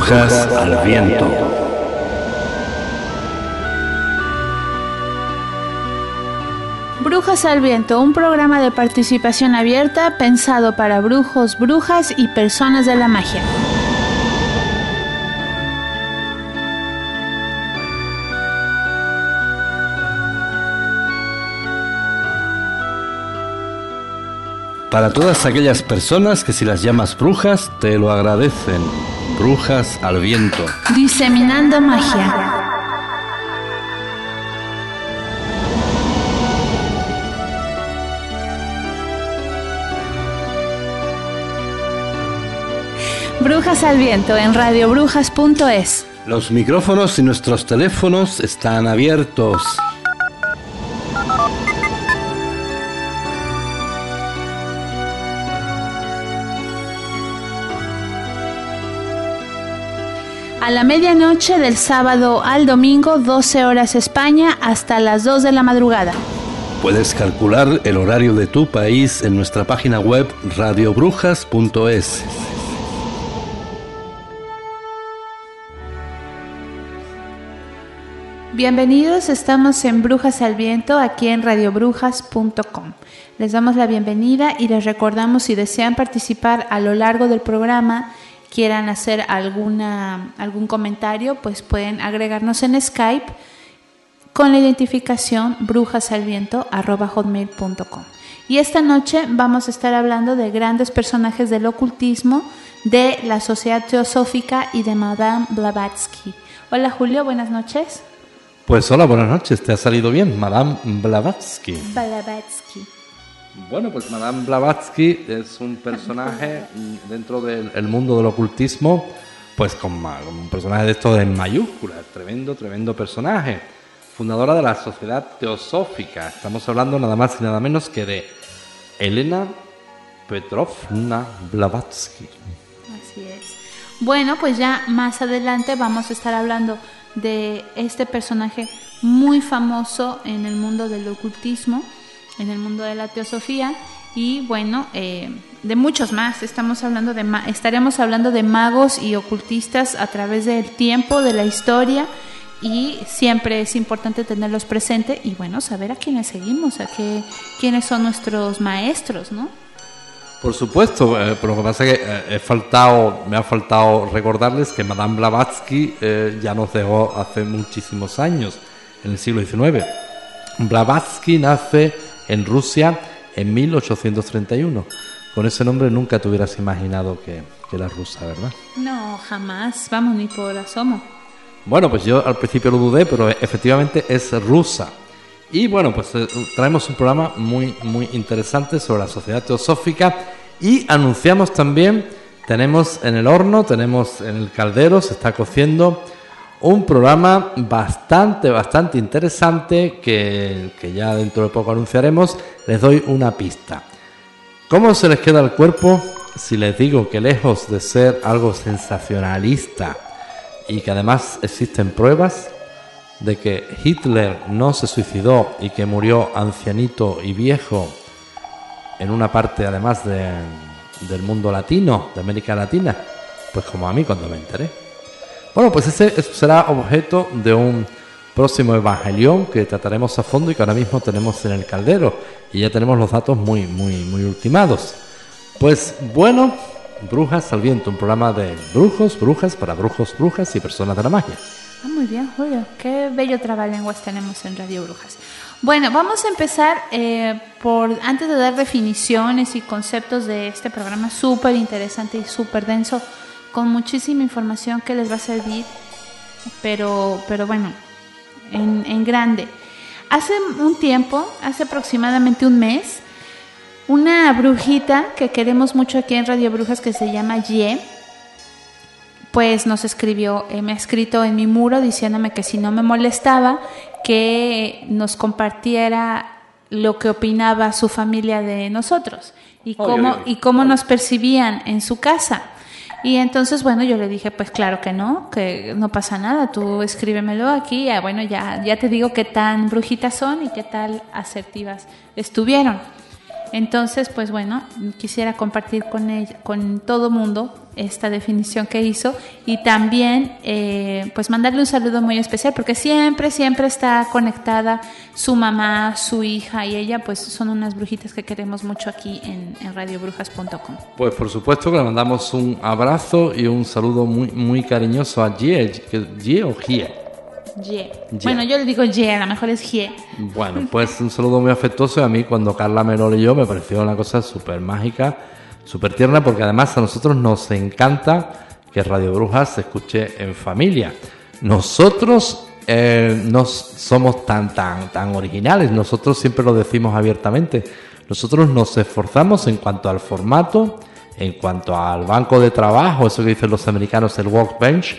Brujas al viento. Brujas al Viento, un programa de participación abierta pensado para brujos, brujas y personas de la magia. Para todas aquellas personas que si las llamas brujas, te lo agradecen. Brujas al viento. Diseminando magia. Brujas al viento en radiobrujas.es. Los micrófonos y nuestros teléfonos están abiertos. A la medianoche del sábado al domingo, 12 horas España, hasta las 2 de la madrugada. Puedes calcular el horario de tu país en nuestra página web radiobrujas.es. Bienvenidos, estamos en Brujas al Viento, aquí en radiobrujas.com. Les damos la bienvenida y les recordamos si desean participar a lo largo del programa, quieran hacer alguna, algún comentario, pues pueden agregarnos en Skype con la identificación brujasalviento.com. Y esta noche vamos a estar hablando de grandes personajes del ocultismo, de la Sociedad Teosófica y de Madame Blavatsky. Hola Julio, buenas noches. Pues hola, buenas noches. ¿Te ha salido bien, Madame Blavatsky? Blavatsky. Bueno, pues Madame Blavatsky es un personaje dentro del mundo del ocultismo, pues con, un personaje de esto en mayúsculas, tremendo, tremendo personaje. Fundadora de la Sociedad Teosófica. Estamos hablando nada más y nada menos que de Elena Petrovna Blavatsky. Así es. Bueno, pues ya más adelante vamos a estar hablando de este personaje muy famoso en el mundo del ocultismo, en el mundo de la teosofía y bueno, eh, de muchos más. Estamos hablando de estaremos hablando de magos y ocultistas a través del tiempo, de la historia y siempre es importante tenerlos presentes y bueno, saber a quiénes seguimos, a qué, quiénes son nuestros maestros, ¿no? Por supuesto, eh, pero lo que pasa es que eh, he faltado, me ha faltado recordarles que Madame Blavatsky eh, ya nos dejó hace muchísimos años, en el siglo XIX. Blavatsky nace en Rusia en 1831. Con ese nombre nunca te hubieras imaginado que, que era rusa, ¿verdad? No, jamás. Vamos, ni por asomo. Bueno, pues yo al principio lo dudé, pero efectivamente es rusa. Y bueno, pues eh, traemos un programa muy, muy interesante sobre la sociedad teosófica y anunciamos también, tenemos en el horno, tenemos en el caldero, se está cociendo un programa bastante, bastante interesante que, que ya dentro de poco anunciaremos. Les doy una pista. ¿Cómo se les queda el cuerpo si les digo que lejos de ser algo sensacionalista y que además existen pruebas, de que Hitler no se suicidó y que murió ancianito y viejo en una parte además de, del mundo latino, de América Latina, pues como a mí cuando me enteré. Bueno, pues ese será objeto de un próximo evangelión que trataremos a fondo y que ahora mismo tenemos en el caldero y ya tenemos los datos muy, muy, muy ultimados. Pues bueno, Brujas al Viento, un programa de brujos, brujas, para brujos, brujas y personas de la magia. Ah, muy bien, Julio. Qué bello trabalenguas tenemos en Radio Brujas. Bueno, vamos a empezar eh, por, antes de dar definiciones y conceptos de este programa súper interesante y súper denso, con muchísima información que les va a servir, pero, pero bueno, en, en grande. Hace un tiempo, hace aproximadamente un mes, una brujita que queremos mucho aquí en Radio Brujas que se llama Ye, pues nos escribió, eh, me ha escrito en mi muro diciéndome que si no me molestaba, que nos compartiera lo que opinaba su familia de nosotros y cómo, y cómo nos percibían en su casa. Y entonces, bueno, yo le dije, pues claro que no, que no pasa nada, tú escríbemelo aquí, ya, bueno, ya, ya te digo qué tan brujitas son y qué tal asertivas estuvieron. Entonces, pues bueno, quisiera compartir con ella, con todo mundo esta definición que hizo y también eh, pues mandarle un saludo muy especial porque siempre, siempre está conectada su mamá, su hija y ella pues son unas brujitas que queremos mucho aquí en, radiobrujas.com. Pues por supuesto que le mandamos un abrazo y un saludo muy, muy cariñoso a Gie o Gie. Bueno, yo le digo Ye, a lo mejor es Gie. Bueno, pues un saludo muy afectuoso y a mí cuando Carla me lo leyó me pareció una cosa súper mágica, súper tierna, porque además a nosotros nos encanta que Radio Brujas se escuche en familia. Nosotros eh, no somos tan, tan, tan originales, nosotros siempre lo decimos abiertamente. Nosotros nos esforzamos en cuanto al formato, en cuanto al banco de trabajo, eso que dicen los americanos, el workbench,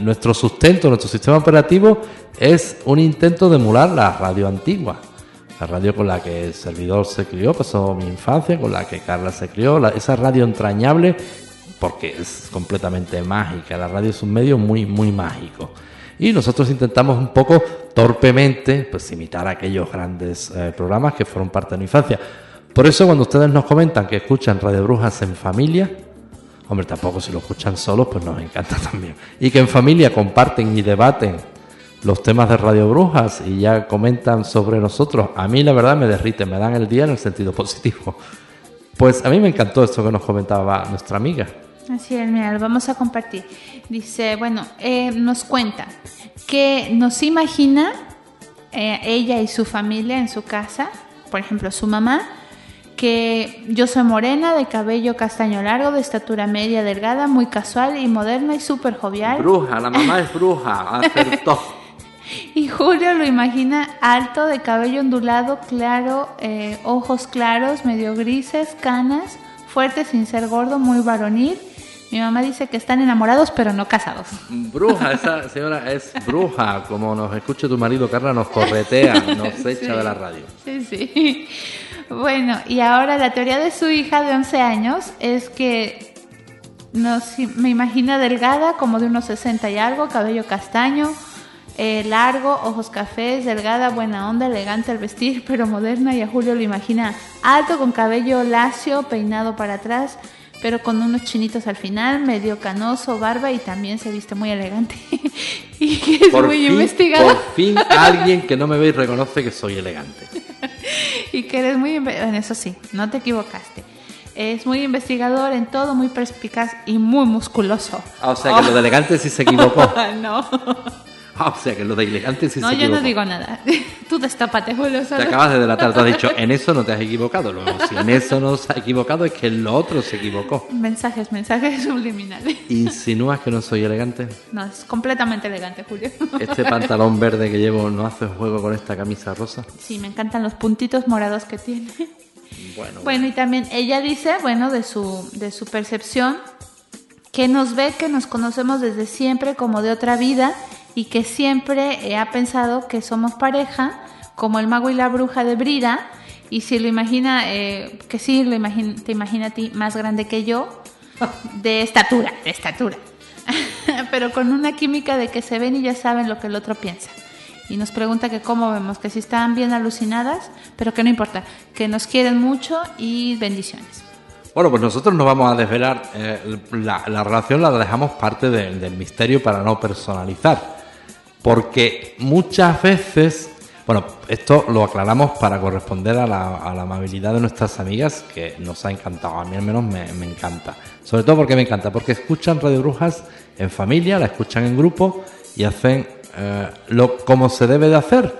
nuestro sustento, nuestro sistema operativo es un intento de emular la radio antigua. La radio con la que el servidor se crió, pasó mi infancia, con la que Carla se crió, esa radio entrañable, porque es completamente mágica. La radio es un medio muy, muy mágico. Y nosotros intentamos un poco torpemente pues imitar aquellos grandes eh, programas que fueron parte de mi infancia. Por eso cuando ustedes nos comentan que escuchan Radio Brujas en familia, Hombre, tampoco si lo escuchan solos, pues nos encanta también. Y que en familia comparten y debaten los temas de Radio Brujas y ya comentan sobre nosotros. A mí la verdad me derrite, me dan el día en el sentido positivo. Pues a mí me encantó esto que nos comentaba nuestra amiga. Así es, mira, lo vamos a compartir. Dice, bueno, eh, nos cuenta que nos imagina eh, ella y su familia en su casa, por ejemplo, su mamá, que yo soy morena, de cabello castaño largo, de estatura media, delgada, muy casual y moderna y súper jovial. Bruja, la mamá es bruja, acertó. y Julio lo imagina alto, de cabello ondulado, claro, eh, ojos claros, medio grises, canas, fuerte sin ser gordo, muy varonil. Mi mamá dice que están enamorados pero no casados. Bruja, esa señora es bruja. Como nos escuche tu marido, Carla, nos corretea, nos echa de la radio. Sí, sí. Bueno, y ahora la teoría de su hija de 11 años es que me imagina delgada, como de unos 60 y algo, cabello castaño, eh, largo, ojos cafés, delgada, buena onda, elegante al vestir, pero moderna. Y a Julio lo imagina alto, con cabello lacio, peinado para atrás, pero con unos chinitos al final, medio canoso, barba y también se viste muy elegante. y que es muy investigado. Por fin alguien que no me ve y reconoce que soy elegante. y que eres muy... En eso sí, no te equivocaste. Es muy investigador en todo, muy perspicaz y muy musculoso. Ah, o sea que lo de elegante sí se equivocó. no. Ah, o sea que lo de elegante sí no, se equivocó. No, yo no digo nada. Tú destápate, Julio. Te acabas de delatar. Te has dicho, en eso no te has equivocado. Luego, si en eso no se ha equivocado, es que en lo otro se equivocó. Mensajes, mensajes subliminales. ¿Insinúas que no soy elegante? No, es completamente elegante, Julio. ¿Este pantalón verde que llevo no hace juego con esta camisa rosa? Sí, me encantan los puntitos morados que tiene. Bueno, bueno, y también ella dice, bueno, de su, de su percepción, que nos ve, que nos conocemos desde siempre como de otra vida y que siempre ha pensado que somos pareja, como el mago y la bruja de Brida, y si lo imagina, eh, que sí, lo imagina, te imagina a ti más grande que yo, de estatura, de estatura, pero con una química de que se ven y ya saben lo que el otro piensa. Y nos pregunta que cómo vemos, que si están bien alucinadas, pero que no importa, que nos quieren mucho y bendiciones. Bueno, pues nosotros no vamos a desvelar eh, la, relación, la dejamos parte del misterio para no personalizar. Porque muchas veces, bueno, esto lo aclaramos para corresponder a la, amabilidad de nuestras amigas, que nos ha encantado, a mí al menos me, encanta. Sobre todo porque me encanta, porque escuchan Radio Brujas en familia, la escuchan en grupo y hacen eh, lo como se debe de hacer.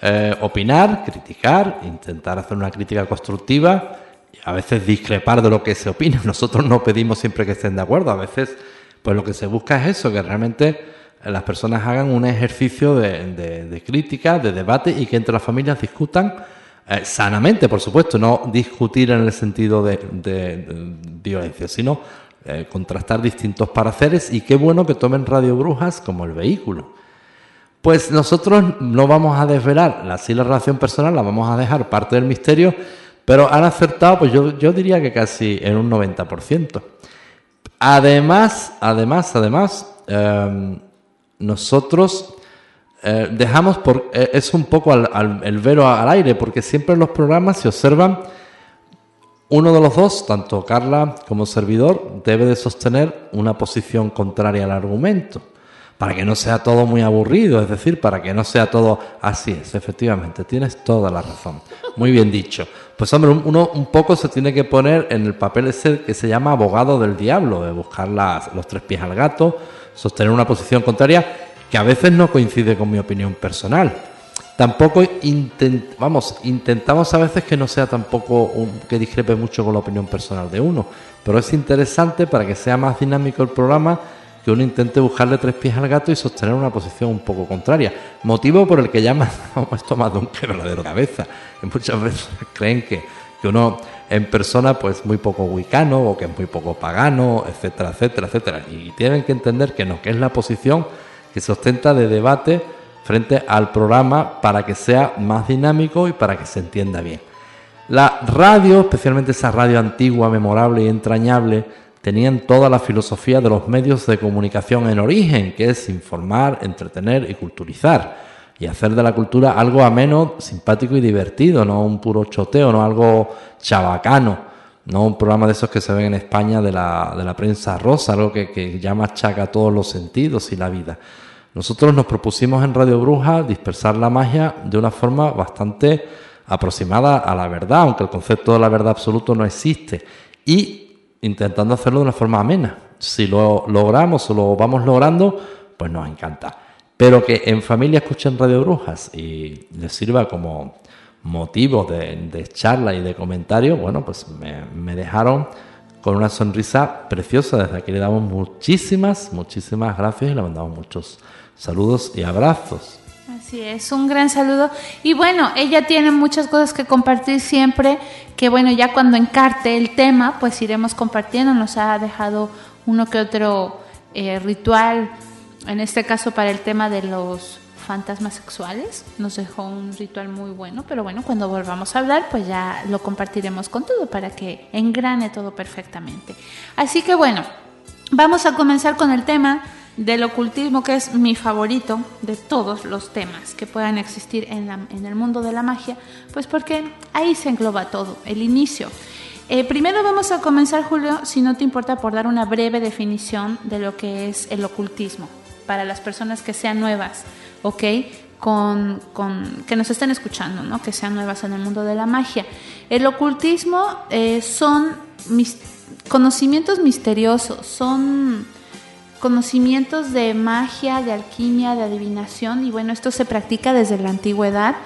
Eh, opinar, criticar, intentar hacer una crítica constructiva a veces discrepar de lo que se opina. Nosotros no pedimos siempre que estén de acuerdo, a veces pues lo que se busca es eso, que realmente las personas hagan un ejercicio de, crítica, de debate y que entre las familias discutan eh, sanamente, por supuesto, no discutir en el sentido de, violencia, sino eh, contrastar distintos pareceres y qué bueno que tomen Radio Brujas como el vehículo. Pues nosotros no vamos a desvelar la, sí la relación personal, la vamos a dejar parte del misterio pero han acertado, pues yo, yo diría que casi en un 90%. Además, además, además, em, nosotros eh, dejamos, por, eh, es un poco al, el vero al aire, porque siempre en los programas se observan Uno de los dos, tanto Carla como servidor, debe de sostener una posición contraria al argumento, para que no sea todo muy aburrido, es decir, para que no sea todo así es, efectivamente, tienes toda la razón. Muy bien dicho. Pues hombre, uno un poco se tiene que poner en el papel ese que se llama abogado del diablo, de buscar los tres pies al gato, sostener una posición contraria que a veces no coincide con mi opinión personal. Tampoco vamos, intentamos a veces que no sea tampoco que discrepe mucho con la opinión personal de uno, pero es interesante para que sea más dinámico el programa que uno intente buscarle tres pies al gato y sostener una posición un poco contraria. Motivo por el que llaman esto más de un quebradero cabeza. Que muchas veces creen que, que uno en persona pues muy poco wicano o que es muy poco pagano, etcétera, etcétera, etcétera. Y tienen que entender que no, que es la posición que se ostenta de debate frente al programa para que sea más dinámico y para que se entienda bien. La radio, especialmente esa radio antigua, memorable y entrañable, tenían toda la filosofía de los medios de comunicación en origen, que es informar, entretener y culturizar. Y hacer de la cultura algo ameno, simpático y divertido, no un puro choteo, no algo chabacano, no un programa de esos que se ven en España de la, de la prensa rosa, algo que, que ya machaca todos los sentidos y la vida. Nosotros nos propusimos en Radio Bruja dispersar la magia de una forma bastante aproximada a la verdad, aunque el concepto de la verdad absoluto no existe, y intentando hacerlo de una forma amena. Si lo logramos o lo vamos logrando, pues nos encanta. Pero que en familia escuchen Radio Brujas y les sirva como motivo de, charla y de comentario, bueno, pues me, dejaron con una sonrisa preciosa. Desde aquí le damos muchísimas, muchísimas gracias y le mandamos muchos Saludos y abrazos. Así es, un gran saludo. Y bueno, ella tiene muchas cosas que compartir siempre, que bueno, ya cuando encarte el tema, pues iremos compartiendo. Nos ha dejado uno que otro eh, ritual, en este caso para el tema de los fantasmas sexuales. Nos dejó un ritual muy bueno, pero bueno, cuando volvamos a hablar, pues ya lo compartiremos con todo para que engrane todo perfectamente. Así que bueno, vamos a comenzar con el tema del ocultismo, que es mi favorito de todos los temas que puedan existir en, el mundo de la magia, pues porque ahí se engloba todo, el inicio. Eh, primero vamos a comenzar, Julio, si no te importa, por dar una breve definición de lo que es el ocultismo, para las personas que sean nuevas, ¿ok? Con, que nos estén escuchando, ¿no? Que sean nuevas en el mundo de la magia. El ocultismo eh, son conocimientos misteriosos, son conocimientos de magia, de alquimia, de adivinación y bueno, esto se practica desde la antigüedad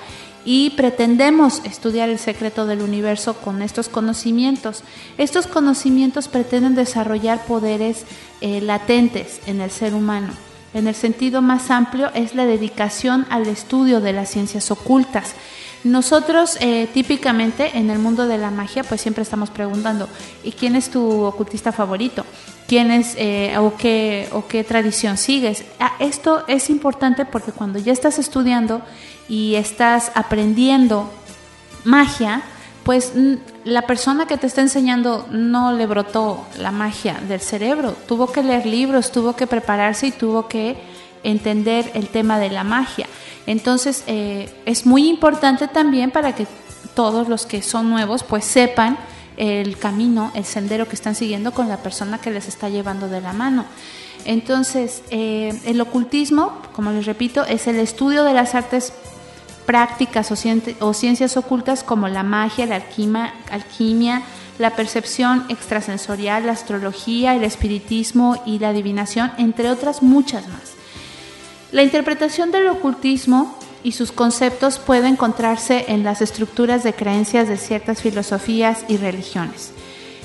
y pretendemos estudiar el secreto del universo con estos conocimientos. Estos conocimientos pretenden desarrollar poderes eh, latentes en el ser humano. En el sentido más amplio es la dedicación al estudio de las ciencias ocultas. Nosotros eh, típicamente en el mundo de la magia pues siempre estamos preguntando, ¿y quién es tu ocultista favorito? quién es eh, o, qué, o qué tradición sigues. Esto es importante porque cuando ya estás estudiando y estás aprendiendo magia, pues la persona que te está enseñando no le brotó la magia del cerebro, tuvo que leer libros, tuvo que prepararse y tuvo que entender el tema de la magia. Entonces eh, es muy importante también para que todos los que son nuevos pues sepan el camino, el sendero que están siguiendo con la persona que les está llevando de la mano. Entonces, eh, el ocultismo, como les repito, es el estudio de las artes prácticas o, ciencias ocultas como la magia, la alquimia, la percepción extrasensorial, la astrología, el espiritismo y la adivinación, entre otras muchas más. La interpretación del ocultismo y sus conceptos pueden encontrarse en las estructuras de creencias de ciertas filosofías y religiones.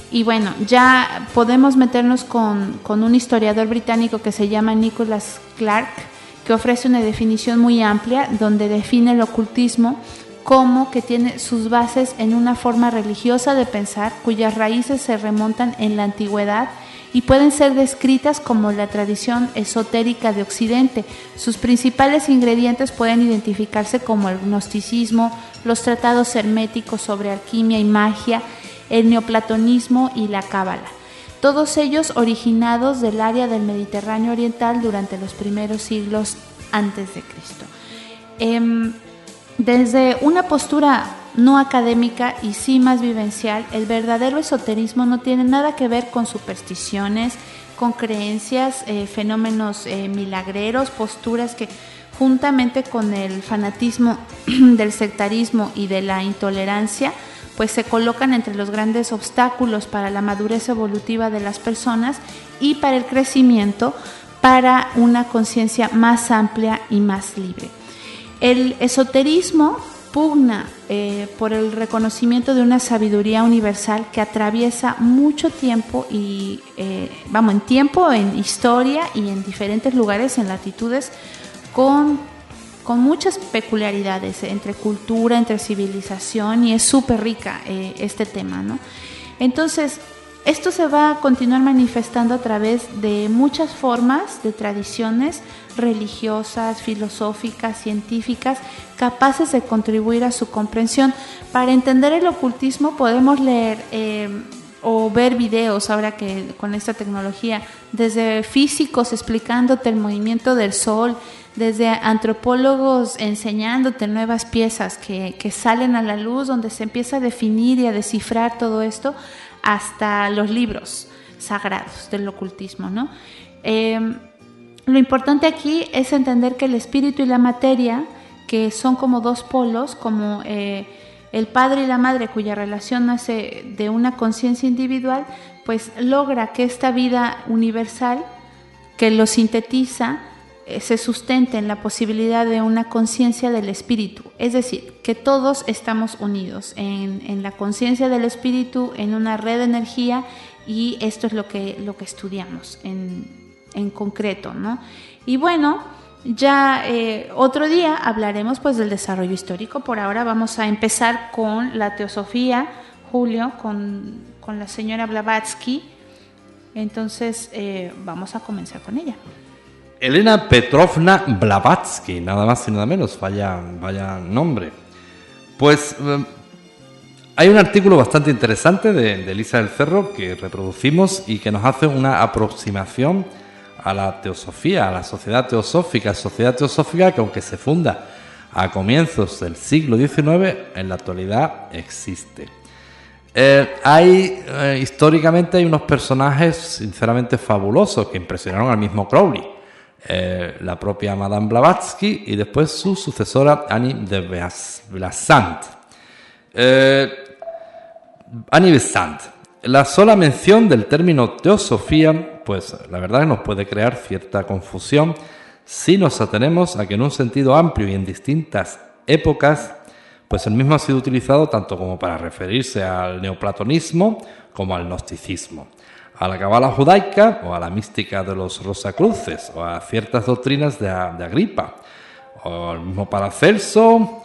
Y bueno, ya podemos meternos con, un historiador británico que se llama Nicholas Clark, que ofrece una definición muy amplia donde define el ocultismo como que tiene sus bases en una forma religiosa de pensar cuyas raíces se remontan en la antigüedad y pueden ser descritas como la tradición esotérica de Occidente. Sus principales ingredientes pueden identificarse como el gnosticismo, los tratados herméticos sobre alquimia y magia, el neoplatonismo y la cábala. Todos ellos originados del área del Mediterráneo Oriental durante los primeros siglos antes de Cristo. Em, desde una postura no académica y sí más vivencial, el verdadero esoterismo no tiene nada que ver con supersticiones, con creencias, eh, fenómenos eh, milagreros, posturas que juntamente con el fanatismo del sectarismo y de la intolerancia, pues se colocan entre los grandes obstáculos para la madurez evolutiva de las personas y para el crecimiento para una conciencia más amplia y más libre. El esoterismo pugna eh, por el reconocimiento de una sabiduría universal que atraviesa mucho tiempo y, eh, vamos, en tiempo, en historia y en diferentes lugares, en latitudes, con, con muchas peculiaridades entre cultura, entre civilización y es súper rica eh, este tema, ¿no? Entonces, esto se va a continuar manifestando a través de muchas formas de tradiciones religiosas, filosóficas, científicas, capaces de contribuir a su comprensión. Para entender el ocultismo podemos leer eh, o ver videos ahora que con esta tecnología, desde físicos explicándote el movimiento del sol, desde antropólogos enseñándote nuevas piezas que, que salen a la luz, donde se empieza a definir y a descifrar todo esto, hasta los libros sagrados del ocultismo, ¿no? Em, lo importante aquí es entender que el espíritu y la materia, que son como dos polos, como eh, el padre y la madre cuya relación nace de una conciencia individual, pues logra que esta vida universal que lo sintetiza eh, se sustente en la posibilidad de una conciencia del espíritu, es decir, que todos estamos unidos en, la conciencia del espíritu, en una red de energía y esto es lo que, lo que estudiamos en, concreto, ¿no? Y bueno, ya eh, otro día hablaremos pues del desarrollo histórico, por ahora vamos a empezar con la teosofía, Julio, con, la señora Blavatsky, entonces eh, vamos a comenzar con ella. Elena Petrovna Blavatsky, nada más y nada menos, vaya, vaya nombre. Pues eh, hay un artículo bastante interesante de, Elisa del Cerro que reproducimos y que nos hace una aproximación a la teosofía, a la sociedad teosófica, sociedad teosófica que aunque se funda a comienzos del siglo XIX, en la actualidad existe. Eh, hay, eh, históricamente hay unos personajes sinceramente fabulosos que impresionaron al mismo Crowley. Eh, la propia Madame Blavatsky y después su sucesora Annie de Besant. Annie Besant. La sola mención del término teosofía, pues la verdad nos puede crear cierta confusión si nos atenemos a que en un sentido amplio y en distintas épocas, pues el mismo ha sido utilizado tanto como para referirse al neoplatonismo como al gnosticismo. A la cabala judaica o a la mística de los Rosacruces o a ciertas doctrinas de, Agripa o al mismo Paracelso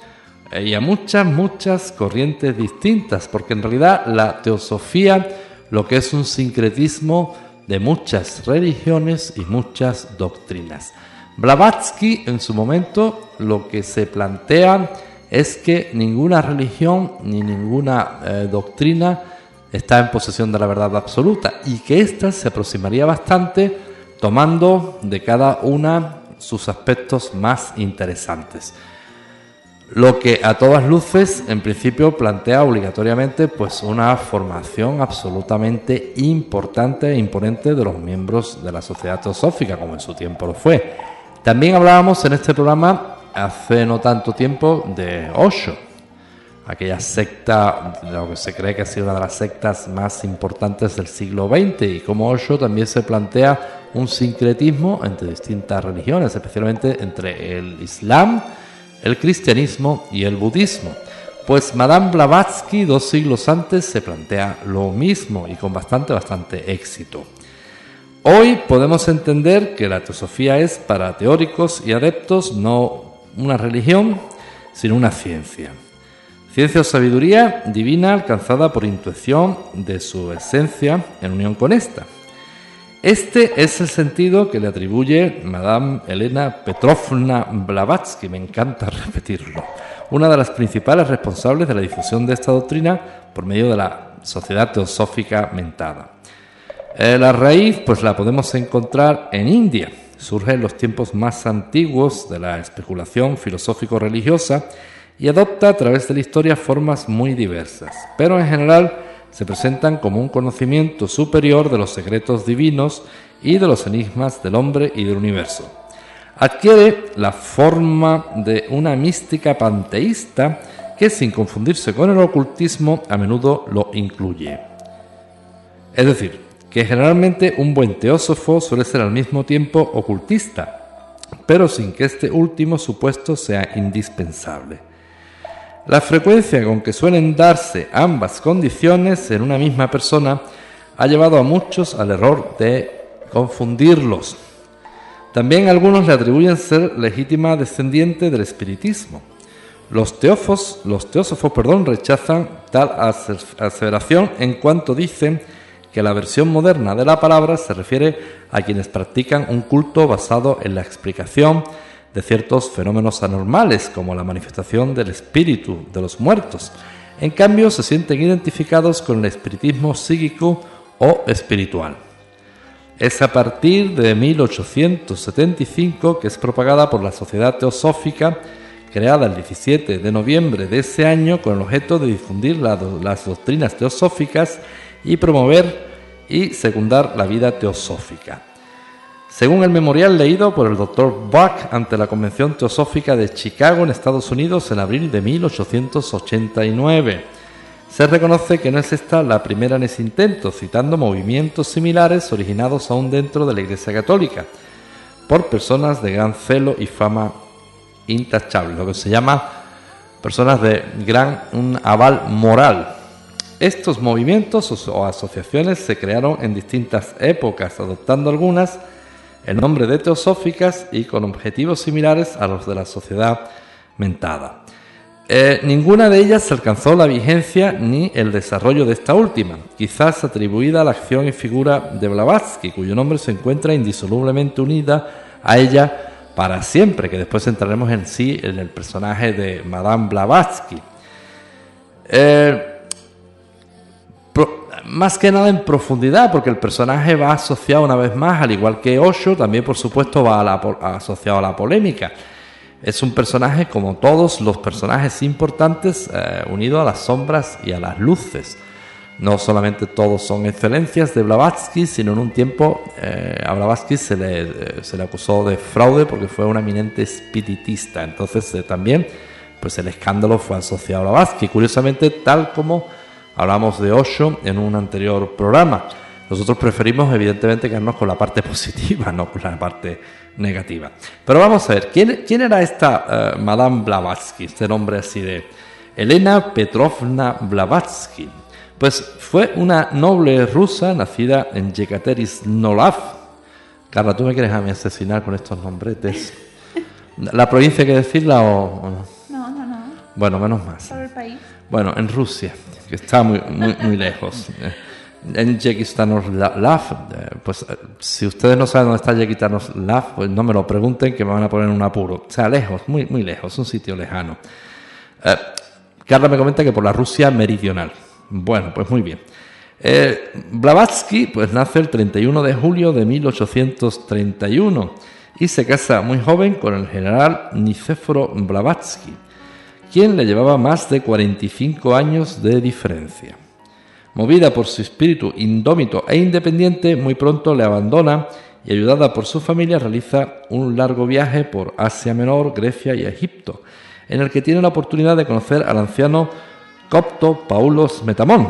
eh, y a muchas, muchas corrientes distintas, porque en realidad la teosofía lo que es un sincretismo de muchas religiones y muchas doctrinas. Blavatsky en su momento lo que se plantea es que ninguna religión ni ninguna eh, doctrina está en posesión de la verdad absoluta y que ésta se aproximaría bastante tomando de cada una sus aspectos más interesantes. Lo que a todas luces en principio plantea obligatoriamente pues una formación absolutamente importante e imponente de los miembros de la sociedad teosófica como en su tiempo lo fue. También hablábamos en este programa hace no tanto tiempo de Osho, aquella secta, lo que se cree que ha sido una de las sectas más importantes del siglo XX, y como Osho también se plantea un sincretismo entre distintas religiones, especialmente entre el Islam, el cristianismo y el budismo. Pues Madame Blavatsky dos siglos antes se plantea lo mismo y con bastante, bastante éxito. Hoy podemos entender que la teosofía es para teóricos y adeptos no una religión, sino una ciencia. Ciencia o sabiduría divina alcanzada por intuición de su esencia en unión con esta. Este es el sentido que le atribuye Madame Elena Petrovna Blavatsky, me encanta repetirlo, una de las principales responsables de la difusión de esta doctrina por medio de la sociedad teosófica mentada. Eh, la raíz pues la podemos encontrar en India, surge en los tiempos más antiguos de la especulación filosófico-religiosa y adopta a través de la historia formas muy diversas, pero en general se presentan como un conocimiento superior de los secretos divinos y de los enigmas del hombre y del universo. Adquiere la forma de una mística panteísta que sin confundirse con el ocultismo a menudo lo incluye. Es decir, que generalmente un buen teósofo suele ser al mismo tiempo ocultista, pero sin que este último supuesto sea indispensable. La frecuencia con que suelen darse ambas condiciones en una misma persona ha llevado a muchos al error de confundirlos. También algunos le atribuyen ser legítima descendiente del espiritismo. Los teófos, los teósofos, perdón, rechazan tal aseveración en cuanto dicen que la versión moderna de la palabra se refiere a quienes practican un culto basado en la explicación de ciertos fenómenos anormales, como la manifestación del espíritu de los muertos. En cambio, se sienten identificados con el espiritismo psíquico o espiritual. Es a partir de 1875 que es propagada por la Sociedad Teosófica, creada el 17 de noviembre de ese año con el objeto de difundir las doctrinas teosóficas y promover y secundar la vida teosófica. Según el memorial leído por el Dr. Buck ante la Convención Teosófica de Chicago en Estados Unidos en abril de 1889, se reconoce que no es esta la primera en ese intento, citando movimientos similares originados aún dentro de la Iglesia Católica, por personas de gran celo y fama intachable, lo que se llama personas de gran un aval moral. Estos movimientos o asociaciones se crearon en distintas épocas, adoptando algunas el nombre de teosóficas y con objetivos similares a los de la sociedad mentada. Eh, ninguna de ellas alcanzó la vigencia ni el desarrollo de esta última, quizás atribuida a la acción y figura de Blavatsky, cuyo nombre se encuentra indisolublemente unida a ella para siempre, que después entraremos en sí en el personaje de Madame Blavatsky. Eh, más que nada en profundidad, porque el personaje va asociado una vez más, al igual que Osho, también por supuesto va asociado a la polémica. Es un personaje como todos los personajes importantes, eh, unido a las sombras y a las luces. No solamente todos son excelencias de Blavatsky, sino en un tiempo eh, a Blavatsky se le, eh, se le, acusó de fraude porque fue un eminente espiritista. Entonces también pues el escándalo fue asociado a Blavatsky. Curiosamente, tal como Hablamos de Osho en un anterior programa. Nosotros preferimos, evidentemente, quedarnos con la parte positiva, no con la parte negativa. Pero vamos a ver, ¿quién, quién era esta eh, Madame Blavatsky? Este nombre así de Elena Petrovna Blavatsky. Pues fue una noble rusa nacida en Yekaterisnolav. Carla, ¿tú me quieres a mí asesinar con estos nombretes? ¿La provincia hay que decirla o, no? No, no, no. Bueno, menos más. el país? Bueno, en Rusia que está muy, muy, muy lejos. En Yekistanolav, eh, pues eh, si ustedes no saben dónde está Yekistanolav, pues no me lo pregunten que me van a poner en un apuro. O sea, lejos, muy, muy lejos, un sitio lejano. Eh, Carla me comenta que por la Rusia meridional. Bueno, pues muy bien. Blavatsky pues nace el 31 de julio de 1831 y se casa muy joven con el general Nicéforo Blavatsky quien le llevaba más de 45 años de diferencia. Movida por su espíritu indómito e independiente, muy pronto le abandona y ayudada por su familia realiza un largo viaje por Asia Menor, Grecia y Egipto, en el que tiene la oportunidad de conocer al anciano copto Paulos Metamón,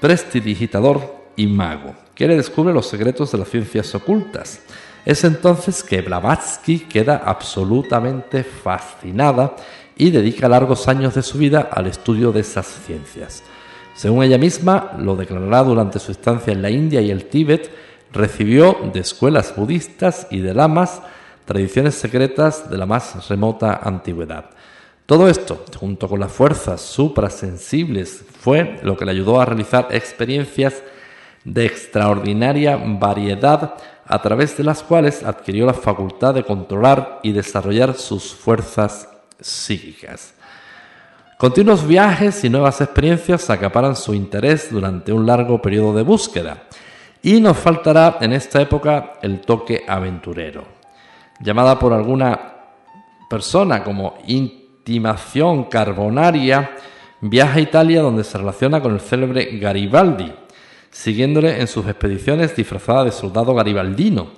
prestidigitador y mago, que le descubre los secretos de las ciencias ocultas. Es entonces que Blavatsky queda absolutamente fascinada y dedica largos años de su vida al estudio de esas ciencias. Según ella misma, lo declarará durante su estancia en la India y el Tíbet, recibió de escuelas budistas y de lamas tradiciones secretas de la más remota antigüedad. Todo esto, junto con las fuerzas suprasensibles, fue lo que le ayudó a realizar experiencias de extraordinaria variedad a través de las cuales adquirió la facultad de controlar y desarrollar sus fuerzas psíquicas. Continuos viajes y nuevas experiencias acaparan su interés durante un largo periodo de búsqueda y nos faltará en esta época el toque aventurero. Llamada por alguna persona como intimación carbonaria, viaja a Italia donde se relaciona con el célebre Garibaldi, siguiéndole en sus expediciones disfrazada de soldado garibaldino.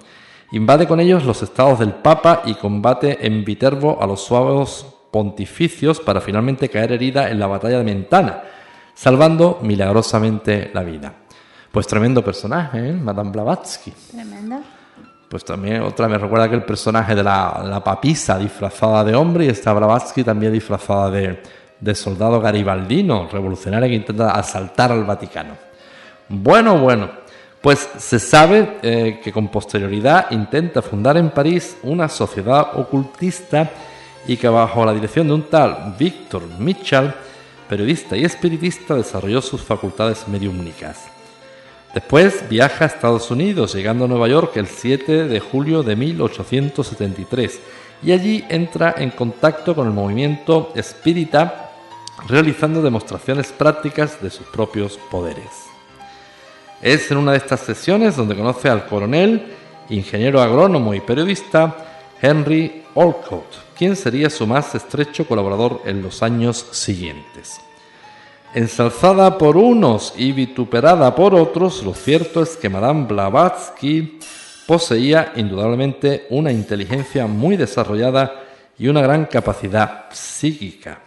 Invade con ellos los estados del Papa y combate en Viterbo a los suavos pontificios para finalmente caer herida en la batalla de Mentana, salvando milagrosamente la vida. Pues tremendo personaje, ¿eh? Madame Blavatsky. Tremenda. Pues también otra me recuerda que el personaje de la, papisa disfrazada de hombre y esta Blavatsky también disfrazada de, soldado garibaldino, revolucionario que intenta asaltar al Vaticano. Bueno, bueno, pues se sabe eh, que con posterioridad intenta fundar en París una sociedad ocultista y que bajo la dirección de un tal Victor Mitchell, periodista y espiritista, desarrolló sus facultades mediúmnicas. Después viaja a Estados Unidos, llegando a Nueva York el 7 de julio de 1873, y allí entra en contacto con el movimiento espírita, realizando demostraciones prácticas de sus propios poderes. Es en una de estas sesiones donde conoce al coronel, ingeniero agrónomo y periodista Henry Olcott, quien sería su más estrecho colaborador en los años siguientes. Ensalzada por unos y vituperada por otros, lo cierto es que Madame Blavatsky poseía indudablemente una inteligencia muy desarrollada y una gran capacidad psíquica,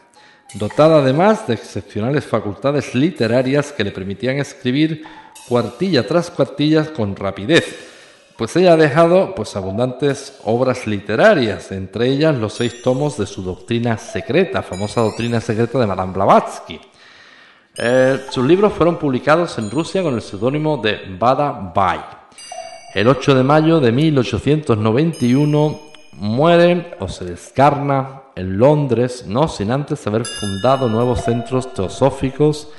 dotada además de excepcionales facultades literarias que le permitían escribir cuartilla tras cuartilla con rapidez, pues ella ha dejado pues abundantes obras literarias, entre ellas los seis tomos de su doctrina secreta, famosa doctrina secreta de Madame Blavatsky eh, sus libros fueron publicados en Rusia con el seudónimo de Bada Bai. El 8 de mayo de 1891 muere o se descarna en Londres, no sin antes haber fundado nuevos centros teosóficos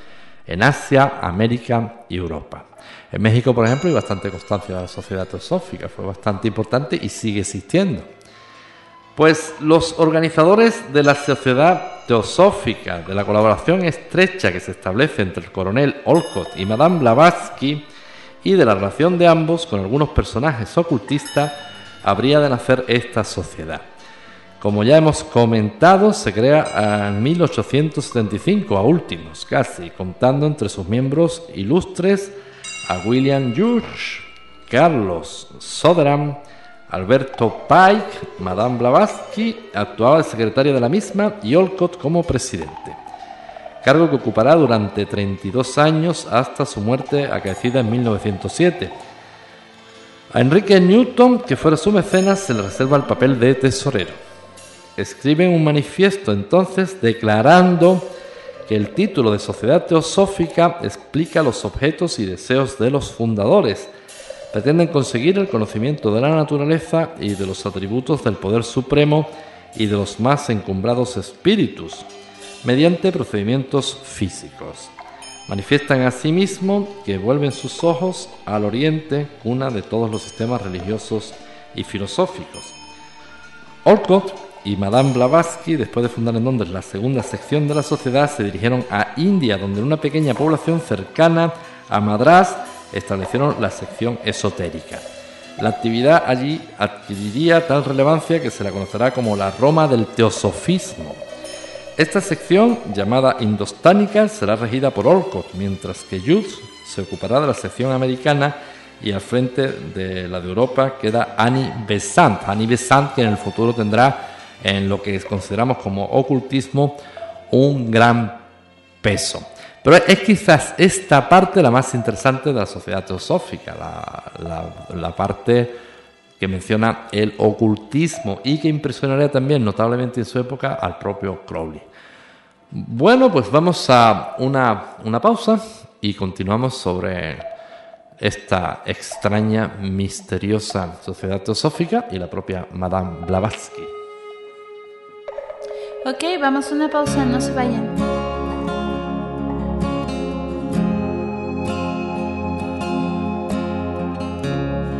en Asia, América y Europa. En México, por ejemplo, hay bastante constancia de la sociedad teosófica, fue bastante importante y sigue existiendo. Pues los organizadores de la sociedad teosófica, de la colaboración estrecha que se establece entre el coronel Olcott y Madame Blavatsky y de la relación de ambos con algunos personajes ocultistas, habría de nacer esta sociedad. Como ya hemos comentado, se crea en 1875, a últimos casi, contando entre sus miembros ilustres a William Hughes, Carlos Soderam, Alberto Pike, Madame Blavatsky, actuaba de secretaria de la misma y Olcott como presidente, cargo que ocupará durante 32 años hasta su muerte acaecida en 1907. A Enrique Newton, que fuera su mecenas, se le reserva el papel de tesorero. Escribe un manifiesto entonces declarando que el título de Sociedad Teosófica explica los objetos y deseos de los fundadores, pretenden conseguir el conocimiento de la naturaleza y de los atributos del poder supremo y de los más encumbrados espíritus, mediante procedimientos físicos. Manifiestan asimismo que vuelven sus ojos al oriente, cuna de todos los sistemas religiosos y filosóficos. Olcott y Madame Blavatsky, después de fundar en Londres la segunda sección de la sociedad, se dirigieron a India, donde una pequeña población cercana a Madras establecieron la sección esotérica. La actividad allí adquiriría tal relevancia que se la conocerá como la Roma del teosofismo. Esta sección, llamada indostánica, será regida por Olcott, mientras que Hughes se ocupará de la sección americana y al frente de la de Europa queda Annie Besant. Annie Besant que en el futuro tendrá en lo que consideramos como ocultismo un gran peso. Pero es quizás esta parte la más interesante de la sociedad teosófica, la, parte que menciona el ocultismo y que impresionaría también notablemente en su época al propio Crowley. Bueno, pues vamos a una, una pausa y continuamos sobre esta extraña, misteriosa sociedad teosófica y la propia Madame Blavatsky. Ok, vamos a una pausa, no se vayan.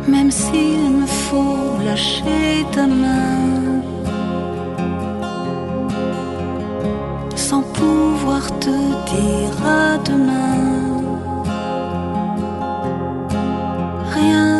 même s'il me faut lâcher ta main, sans pouvoir te dire à demain. Rien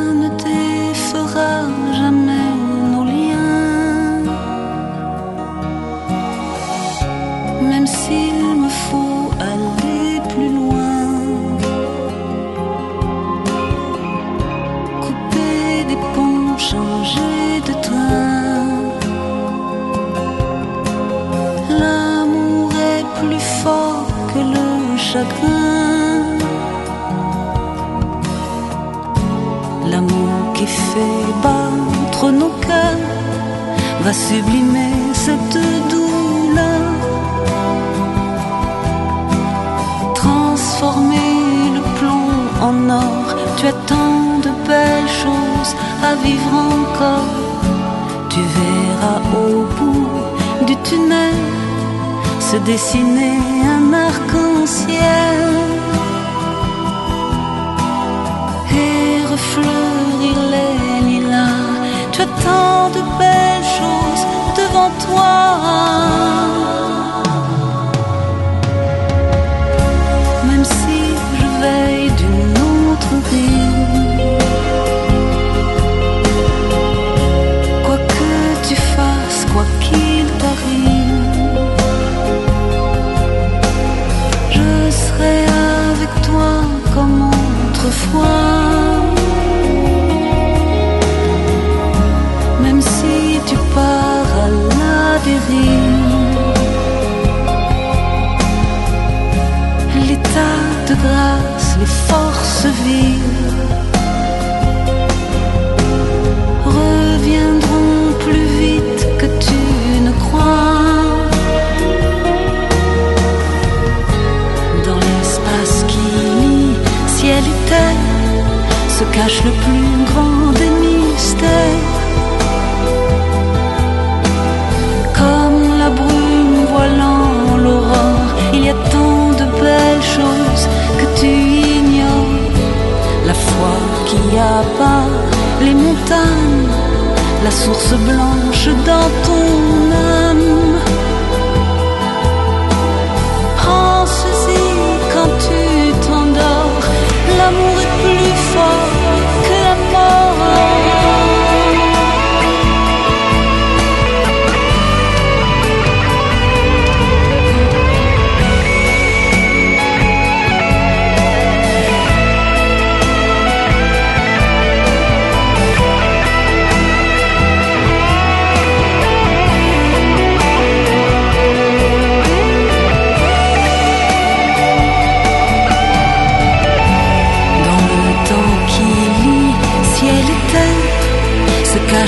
L'amour qui fait battre nos cœurs va sublimer cette douleur. Transformer le plomb en or, tu as tant de belles choses à vivre encore. Tu verras au bout du tunnel se dessiner un arc-en-ciel et refleurir les lilas. Tu as tant de belles choses devant toi. Cache le plus grand des mystères. Comme la brume voilant l'aurore, il y a tant de belles choses que tu ignores. La foi qui abat les montagnes, la source blanche dans ton âme. Pense-y quand tu t'endors, l'amour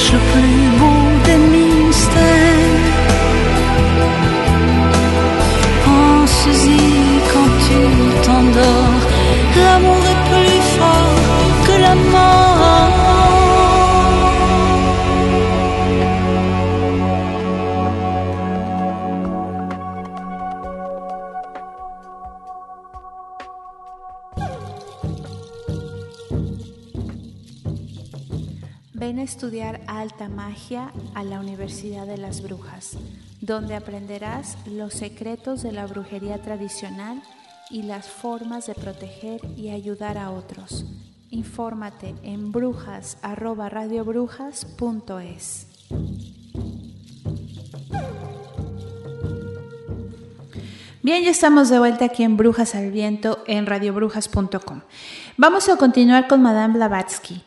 cache le plus beau des mystères. Pense-y quand tu t'endors, l'amour est plus fort que la estudiar alta magia a la Universidad de las Brujas, donde aprenderás los secretos de la brujería tradicional y las formas de proteger y ayudar a otros. Infórmate en brujas@radiobrujas.es. Bien, ya estamos de vuelta aquí en Brujas al Viento en radiobrujas.com. Vamos a continuar con Madame Blavatsky.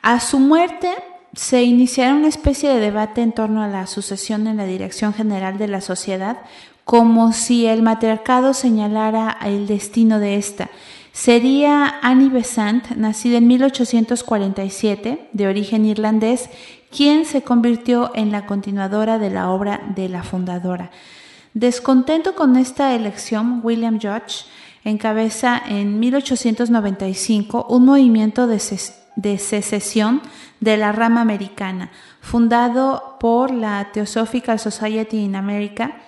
A su muerte se iniciará una especie de debate en torno a la sucesión en la dirección general de la sociedad, como si el matriarcado señalara el destino de esta. Sería Annie Besant, nacida en 1847, de origen irlandés, quien se convirtió en la continuadora de la obra de la fundadora. Descontento con esta elección, William George encabeza en 1895 un movimiento de, de secesión de la rama americana, fundado por la Theosophical Society in America,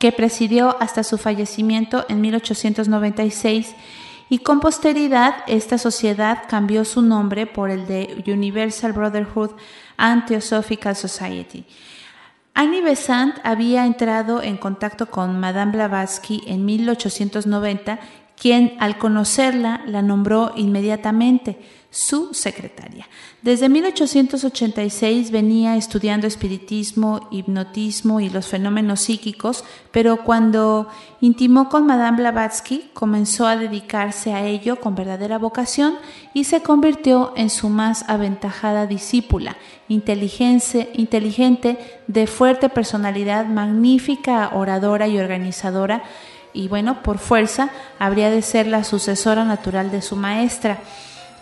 que presidió hasta su fallecimiento en 1896 y con posteridad esta sociedad cambió su nombre por el de Universal Brotherhood and Theosophical Society. Annie Besant había entrado en contacto con Madame Blavatsky en 1890, quien al conocerla la nombró inmediatamente su secretaria. Desde 1886 venía estudiando espiritismo, hipnotismo y los fenómenos psíquicos, pero cuando intimó con Madame Blavatsky comenzó a dedicarse a ello con verdadera vocación y se convirtió en su más aventajada discípula, inteligente, de fuerte personalidad, magnífica oradora y organizadora, y bueno, por fuerza habría de ser la sucesora natural de su maestra.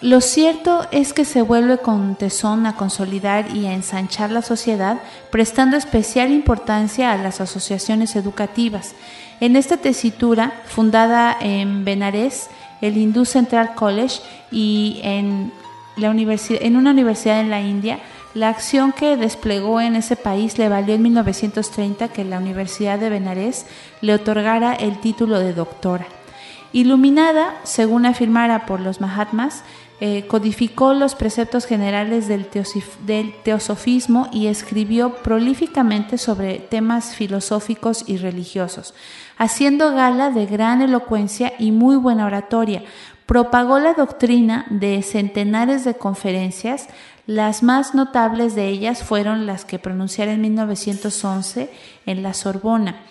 Lo cierto es que se vuelve con tesón a consolidar y a ensanchar la sociedad, prestando especial importancia a las asociaciones educativas. En esta tesitura, fundada en Benares, el Hindu Central College y en, la en una universidad en la India, la acción que desplegó en ese país le valió en 1930 que la Universidad de Benares le otorgara el título de doctora. Iluminada, según afirmara por los Mahatmas, eh, codificó los preceptos generales del, teosofismo y escribió prolíficamente sobre temas filosóficos y religiosos, haciendo gala de gran elocuencia y muy buena oratoria. Propagó la doctrina de centenares de conferencias, las más notables de ellas fueron las que pronunciara en 1911 en la Sorbona.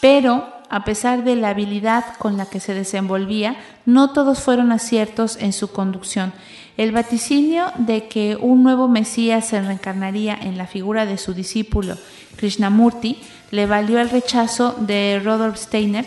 Pero, a pesar de la habilidad con la que se desenvolvía, no todos fueron aciertos en su conducción. El vaticinio de que un nuevo Mesías se reencarnaría en la figura de su discípulo Krishnamurti le valió el rechazo de Rodolf Steiner,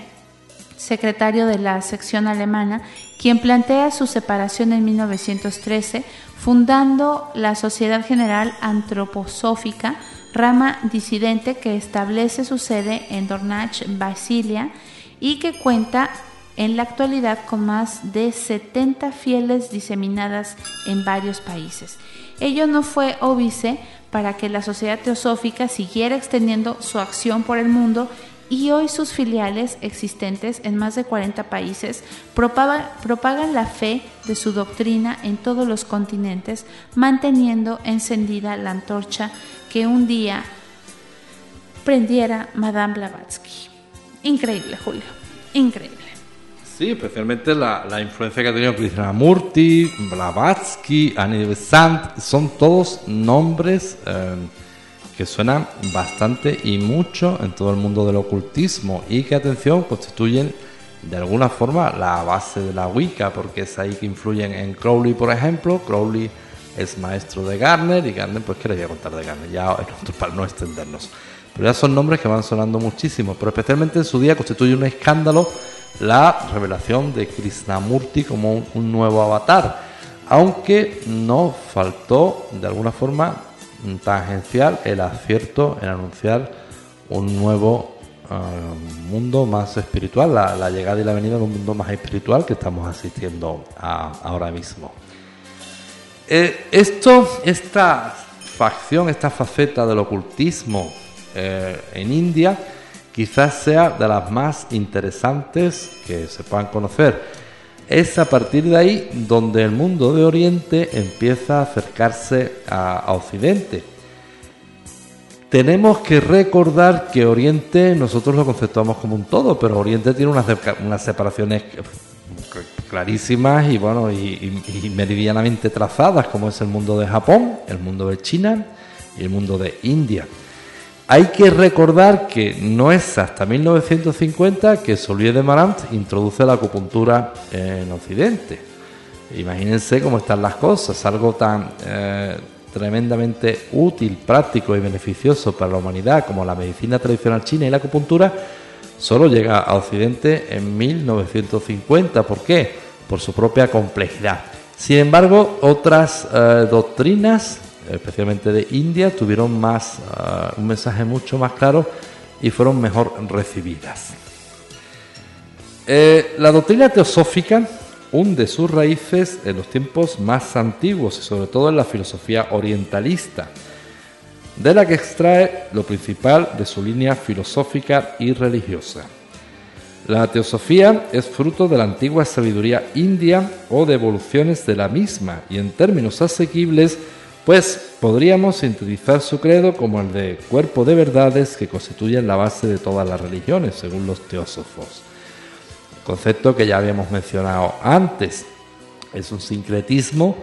secretario de la sección alemana, quien plantea su separación en 1913, fundando la Sociedad General Antroposófica, rama disidente que establece su sede en Dornach, Basilia, y que cuenta en la actualidad con más de 70 fieles diseminadas en varios países. Ello no fue óbice para que la sociedad teosófica siguiera extendiendo su acción por el mundo y hoy sus filiales existentes en más de 40 países propagan, la fe de su doctrina en todos los continentes, manteniendo encendida la antorcha que un día prendiera Madame Blavatsky. Increíble, Julio, increíble. Sí, especialmente la, influencia que ha tenido Krishnamurti, Blavatsky, Annie Besant, son todos nombres... Eh, que suenan bastante y mucho en todo el mundo del ocultismo y que, atención, constituyen de alguna forma la base de la Wicca, porque es ahí que influyen en Crowley, por ejemplo. Crowley es maestro de Garner y Garner, pues, ¿qué le voy a contar de Garner? Ya para no extendernos. Pero ya son nombres que van sonando muchísimo, pero especialmente en su día constituye un escándalo la revelación de Krishnamurti como un nuevo avatar, aunque no faltó de alguna forma tangencial el acierto en anunciar un nuevo uh, mundo más espiritual, la, llegada y la venida de un mundo más espiritual que estamos asistiendo ahora mismo. Eh, esto, esta facción, esta faceta del ocultismo eh, en India, quizás sea de las más interesantes que se puedan conocer es a partir de ahí donde el mundo de Oriente empieza a acercarse a, Occidente. Tenemos que recordar que Oriente nosotros lo conceptuamos como un todo, pero Oriente tiene unas, separaciones clarísimas y bueno y, meridianamente trazadas, como es el mundo de Japón, el mundo de China y el mundo de India. Hay que recordar que no es hasta 1950 que Solier de Marant introduce la acupuntura en Occidente. Imagínense cómo están las cosas, algo tan eh, tremendamente útil, práctico y beneficioso para la humanidad como la medicina tradicional china y la acupuntura, solo llega a Occidente en 1950. ¿Por qué? Por su propia complejidad. Sin embargo, otras eh, doctrinas especialmente de India, tuvieron más, ah, un mensaje mucho más claro y fueron mejor recibidas. Eh, la doctrina teosófica hunde sus raíces en los tiempos más antiguos y sobre todo en la filosofía orientalista, de la que extrae lo principal de su línea filosófica y religiosa. La teosofía es fruto de la antigua sabiduría india o de evoluciones de la misma y en términos asequibles pues podríamos sintetizar su credo como el de cuerpo de verdades que constituyen la base de todas las religiones, según los teósofos. Concepto que ya habíamos mencionado antes. Es un sincretismo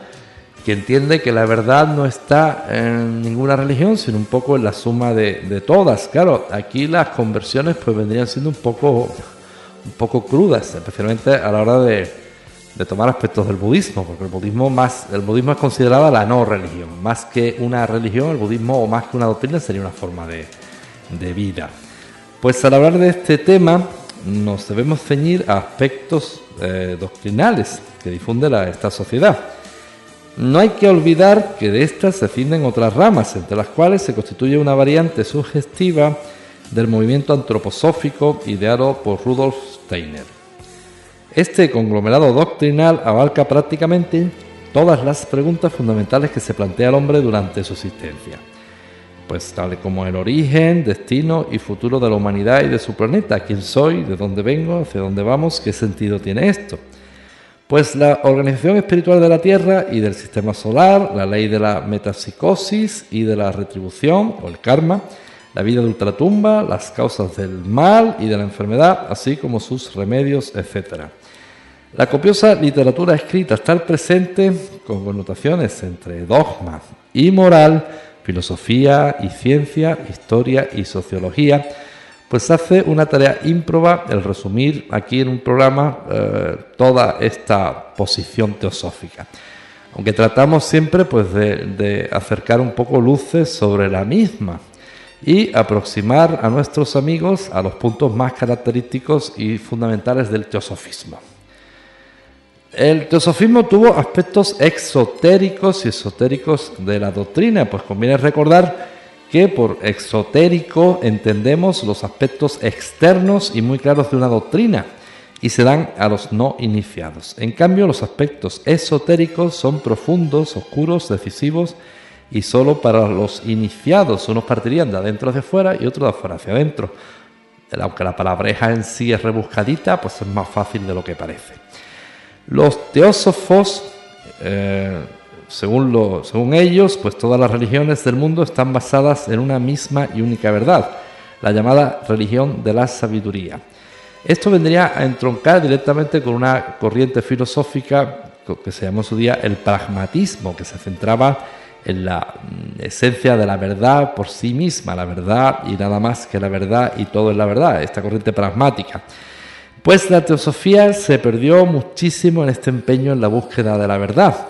que entiende que la verdad no está en ninguna religión, sino un poco en la suma de, todas. Claro, aquí las conversiones pues vendrían siendo un poco, un poco crudas, especialmente a la hora de, de tomar aspectos del budismo, porque el budismo más el budismo es considerada la no religión, más que una religión, el budismo o más que una doctrina sería una forma de, vida. Pues al hablar de este tema nos debemos ceñir a aspectos eh, doctrinales que difunde esta sociedad. No hay que olvidar que de estas se cinden otras ramas, entre las cuales se constituye una variante sugestiva del movimiento antroposófico ideado por Rudolf Steiner. Este conglomerado doctrinal abarca prácticamente todas las preguntas fundamentales que se plantea el hombre durante su existencia pues tal como el origen, destino y futuro de la humanidad y de su planeta, quién soy, de dónde vengo, hacia dónde vamos, qué sentido tiene esto. Pues la organización espiritual de la Tierra y del sistema solar, la ley de la metapsicosis y de la retribución o el karma, la vida de ultratumba, las causas del mal y de la enfermedad, así como sus remedios, etc. La copiosa literatura escrita está al presente con connotaciones entre dogma y moral, filosofía y ciencia, historia y sociología, pues hace una tarea ímproba el resumir aquí en un programa eh, toda esta posición teosófica. Aunque tratamos siempre pues, de, acercar un poco luces sobre la misma y aproximar a nuestros amigos a los puntos más característicos y fundamentales del teosofismo. El teosofismo tuvo aspectos exotéricos y esotéricos de la doctrina, pues conviene recordar que por exotérico entendemos los aspectos externos y muy claros de una doctrina y se dan a los no iniciados. En cambio, los aspectos esotéricos son profundos, oscuros, decisivos y solo para los iniciados. Unos partirían de adentro hacia afuera y otros de afuera hacia adentro. Aunque la palabreja en sí es rebuscadita, pues es más fácil de lo que parece. Los teósofos, eh, según, según ellos, pues todas las religiones del mundo están basadas en una misma y única verdad, la llamada religión de la sabiduría. Esto vendría a entroncar directamente con una corriente filosófica que se llamó en su día el pragmatismo, que se centraba en la mm, esencia de la verdad por sí misma, la verdad y nada más que la verdad y todo es la verdad, esta corriente pragmática. Pues la teosofía se perdió muchísimo en este empeño en la búsqueda de la verdad,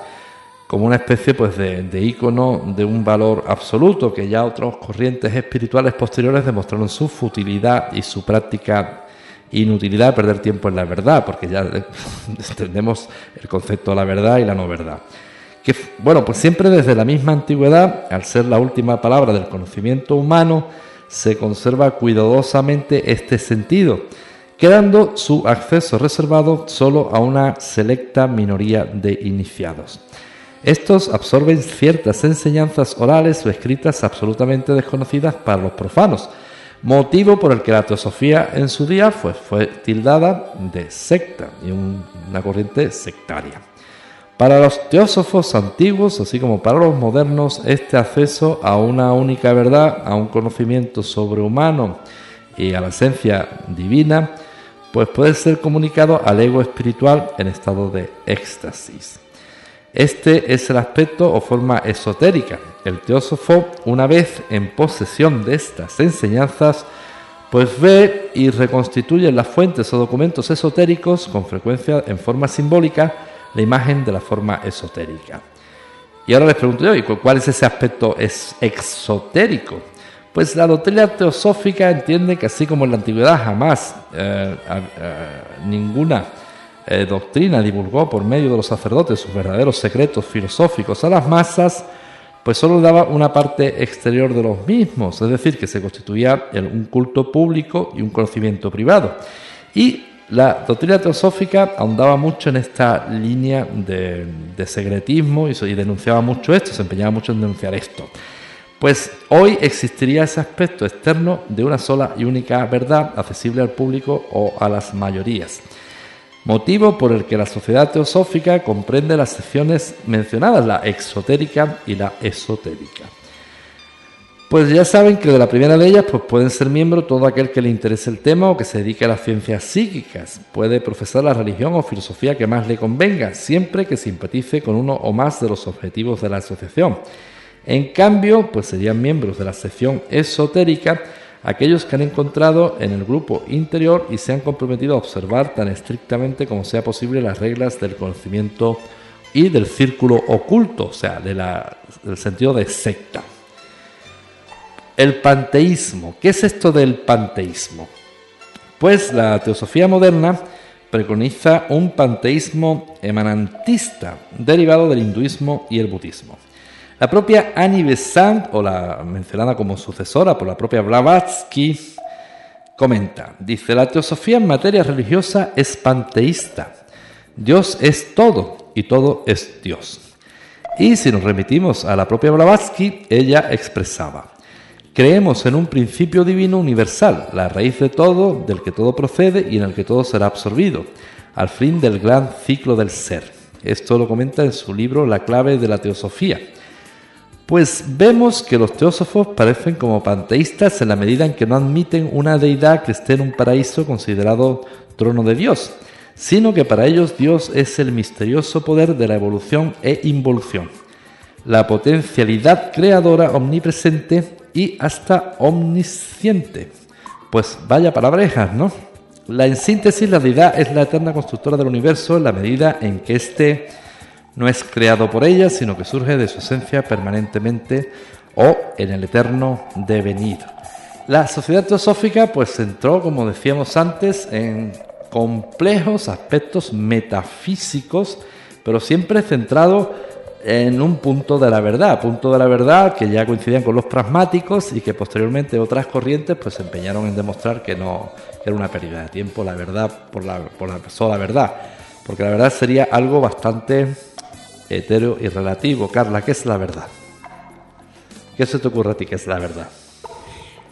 como una especie pues, de, de ícono de un valor absoluto que ya otras corrientes espirituales posteriores demostraron su futilidad y su práctica inutilidad de perder tiempo en la verdad, porque ya entendemos el concepto de la verdad y la no verdad. Que, bueno, pues siempre desde la misma antigüedad, al ser la última palabra del conocimiento humano, se conserva cuidadosamente este sentido quedando su acceso reservado solo a una selecta minoría de iniciados. Estos absorben ciertas enseñanzas orales o escritas absolutamente desconocidas para los profanos, motivo por el que la teosofía en su día fue, tildada de secta y una corriente sectaria. Para los teósofos antiguos, así como para los modernos, este acceso a una única verdad, a un conocimiento sobrehumano y a la esencia divina, pues puede ser comunicado al ego espiritual en estado de éxtasis. Este es el aspecto o forma esotérica. El teósofo, una vez en posesión de estas enseñanzas, pues ve y reconstituye en las fuentes o documentos esotéricos, con frecuencia en forma simbólica, la imagen de la forma esotérica. Y ahora les pregunto yo, ¿y cuál es ese aspecto exotérico? Pues la doctrina teosófica entiende que así como en la antigüedad jamás eh, eh, ninguna eh, doctrina divulgó por medio de los sacerdotes sus verdaderos secretos filosóficos a las masas, pues solo daba una parte exterior de los mismos, es decir, que se constituía en un culto público y un conocimiento privado. Y la doctrina teosófica ahondaba mucho en esta línea de, secretismo y denunciaba mucho esto, se empeñaba mucho en denunciar esto. Pues hoy existiría ese aspecto externo de una sola y única verdad accesible al público o a las mayorías. Motivo por el que la sociedad teosófica comprende las secciones mencionadas, la exotérica y la esotérica. Pues ya saben que de la primera de ellas pues pueden ser miembro todo aquel que le interese el tema o que se dedique a las ciencias psíquicas. Puede profesar la religión o filosofía que más le convenga, siempre que simpatice con uno o más de los objetivos de la asociación. En cambio, pues serían miembros de la sección esotérica aquellos que han encontrado en el grupo interior y se han comprometido a observar tan estrictamente como sea posible las reglas del conocimiento y del círculo oculto, o sea, del sentido de secta. El panteísmo. ¿Qué es esto del panteísmo? Pues la teosofía moderna preconiza un panteísmo emanantista derivado del hinduismo y el budismo. La propia Annie Besant, o la mencionada como sucesora por la propia Blavatsky, comenta, dice, la teosofía en materia religiosa es panteísta. Dios es todo y todo es Dios. Y si nos remitimos a la propia Blavatsky, ella expresaba, creemos en un principio divino universal, la raíz de todo, del que todo procede y en el que todo será absorbido, al fin del gran ciclo del ser. Esto lo comenta en su libro La clave de la teosofía. Pues vemos que los teósofos parecen como panteístas en la medida en que no admiten una deidad que esté en un paraíso considerado trono de Dios, sino que para ellos Dios es el misterioso poder de la evolución e involución, la potencialidad creadora omnipresente y hasta omnisciente. Pues vaya palabrejas, ¿no? La en síntesis, la deidad es la eterna constructora del universo en la medida en que éste no es creado por ella, sino que surge de su esencia permanentemente o en el eterno devenir. La sociedad teosófica pues entró, como decíamos antes, en complejos aspectos metafísicos, pero siempre centrado en un punto de la verdad, punto de la verdad que ya coincidían con los pragmáticos y que posteriormente otras corrientes pues se empeñaron en demostrar que no era una pérdida de tiempo la verdad por la, por la sola verdad, porque la verdad sería algo bastante etéreo y relativo. Carla, ¿qué es la verdad? ¿Qué se te ocurre a ti que es la verdad?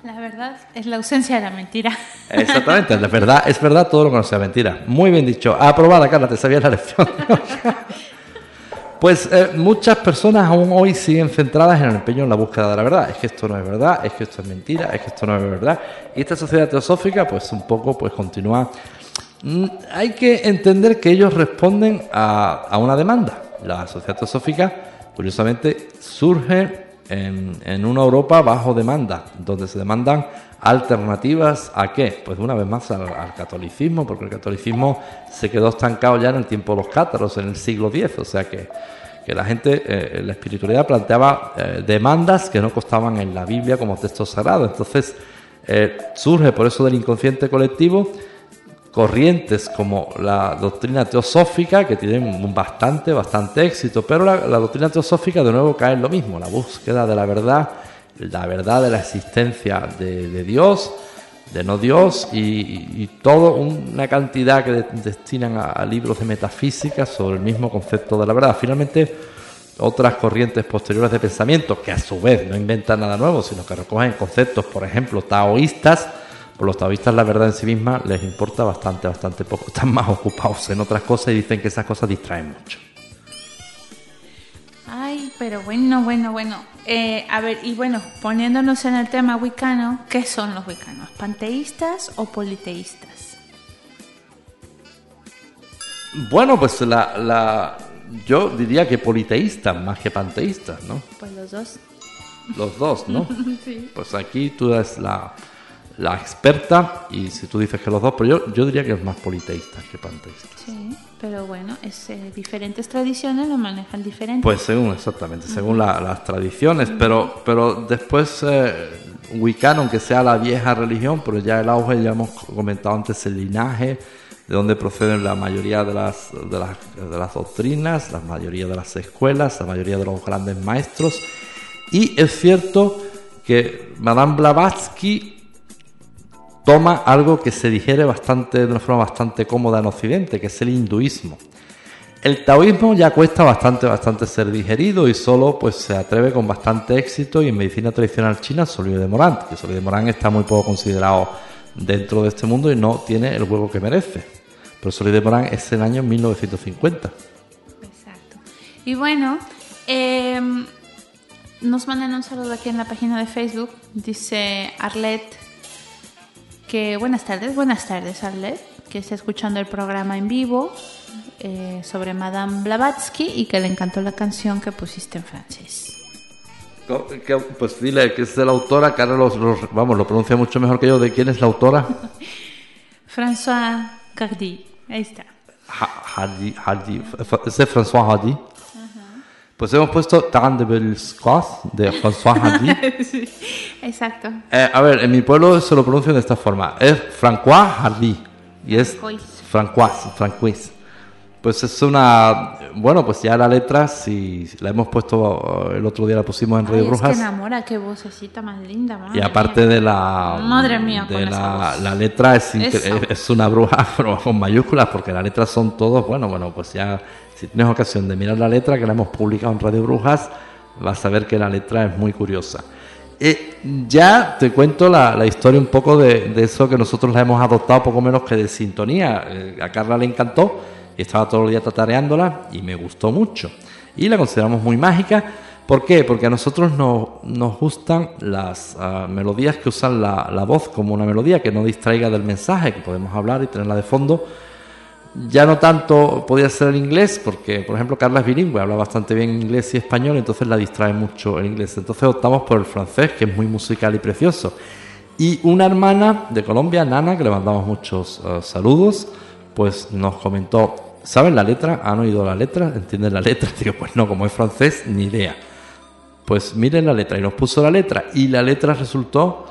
La verdad es la ausencia de la mentira. Exactamente, la verdad es verdad todo lo que no sea mentira. Muy bien dicho. Aprobada, Carla, te sabías la lección. Pues eh, muchas personas aún hoy siguen centradas en el empeño en la búsqueda de la verdad. Es que esto no es verdad, es que esto es mentira, es que esto no es verdad. Y esta sociedad teosófica, pues un poco, pues continúa. Mm, hay que entender que ellos responden a, a una demanda la sociedad teosófica, curiosamente, surge en, una Europa bajo demanda, donde se demandan alternativas a qué? Pues una vez más al, catolicismo, porque el catolicismo se quedó estancado ya en el tiempo de los cátaros, en el siglo X, o sea que, que la gente, eh, la espiritualidad planteaba eh, demandas que no costaban en la Biblia como texto sagrado. Entonces, eh, surge por eso del inconsciente colectivo corrientes como la doctrina teosófica, que tienen bastante, bastante éxito, pero la, doctrina teosófica de nuevo cae en lo mismo, la búsqueda de la verdad, la verdad de la existencia de, Dios, de no Dios, y, y, todo una cantidad que destinan a, libros de metafísica sobre el mismo concepto de la verdad. Finalmente, otras corrientes posteriores de pensamiento, que a su vez no inventan nada nuevo, sino que recogen conceptos, por ejemplo, taoístas, por los taoístas la verdad en sí misma les importa bastante, bastante poco. Están más ocupados en otras cosas y dicen que esas cosas distraen mucho. Ay, pero bueno, bueno, bueno. Eh, a ver, y bueno, poniéndonos en el tema wicano, ¿qué son los wicanos? ¿Panteístas o politeístas? Bueno, pues la, la, yo diría que politeístas más que panteístas, ¿no? Pues los dos. Los dos, ¿no? sí. Pues aquí tú eres la, la experta y si tú dices que los dos, pero yo, yo diría que es más politeísta que panteísta. Sí, pero bueno, es, eh, diferentes tradiciones lo manejan diferente. Pues según, exactamente, según las tradiciones, pero, pero después eh, Wiccan, aunque sea la vieja religión, pero ya el auge, ya hemos comentado antes el linaje, de donde proceden la mayoría de las, de las, de las doctrinas, la mayoría de las escuelas, la mayoría de los grandes maestros. Y es cierto que Madame Blavatsky toma algo que se digiere bastante, de una forma bastante cómoda en Occidente, que es el hinduismo. El taoísmo ya cuesta bastante, bastante ser digerido y solo pues se atreve con bastante éxito y en medicina tradicional china Solio de Morán, que Morán está muy poco considerado dentro de este mundo y no tiene el huevo que merece. Pero Solio de Morán es el año 1950. Exacto. Y bueno, em, nos mandan un saludo aquí en la página de Facebook. Dice Arlette que buenas tardes, buenas tardes Arlet, que está escuchando el programa en vivo eh, sobre Madame Blavatsky y que le encantó la canción que pusiste en francés. Pues dile que es de la autora, Carlos, vamos, lo pronuncia mucho mejor que yo. ¿De quién es la autora? François Hardy, ahí está. Hardy, Hardy, ¿es François Hardy? Pues hemos puesto de François exacto. Eh, a ver, en mi pueblo se lo pronuncian de esta forma. Es François Hardy. Y es Francois. Francois, Francois. Pues es una... Bueno, pues ya la letra, si la hemos puesto, eh, el otro día la pusimos en Ay, Radio es que Brujas. enamora, qué vocecita más linda. madre Y aparte mía. de la... Madre mía, de la, la letra es, es- es una bruja, con mayúsculas, porque las letras son todos, bueno, bueno, pues ya, si tienes ocasión de mirar la letra que la hemos publicado en Radio Brujas, vas a ver que la letra es muy curiosa. Eh, ya te cuento la, la historia un poco de, de eso que nosotros la hemos adoptado poco menos que de sintonía. Eh, a Carla le encantó y estaba todo el día tatareándola y me gustó mucho. Y la consideramos muy mágica. ¿Por qué? Porque a nosotros nos, nos gustan las ah, melodías que usan la, la voz como una melodía, que no distraiga del mensaje, que podemos hablar y tenerla de fondo. Ya no tanto podía ser el inglés, porque por ejemplo Carla es bilingüe, habla bastante bien inglés y español, entonces la distrae mucho el inglés. Entonces optamos por el francés, que es muy musical y precioso. Y una hermana de Colombia, Nana, que le mandamos muchos eh, saludos, pues nos comentó, ¿saben la letra? ¿Han oído la letra? ¿Entienden la letra? Digo, pues no, como es francés, ni idea. Pues miren la letra y nos puso la letra y la letra resultó,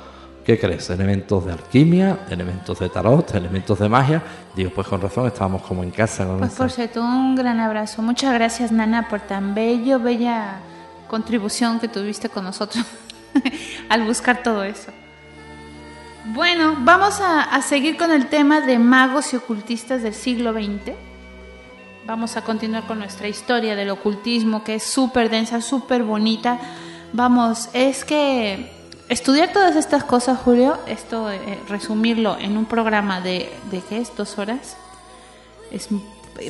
¿qué crees? Elementos de alquimia, elementos de tarot, elementos de magia. Digo, pues con razón estábamos como en casa con Pues esa- por cierto, un gran abrazo. Muchas gracias, Nana, por tan bello, bella contribución que tuviste con nosotros al buscar todo eso. Bueno, vamos a, a seguir con el tema de magos y ocultistas del siglo XX. Vamos a continuar con nuestra historia del ocultismo, que es súper densa, súper bonita. Vamos, es que estudiar todas estas cosas, Julio, esto, eh, resumirlo en un programa de, ¿de qué es? ¿Dos horas? Es,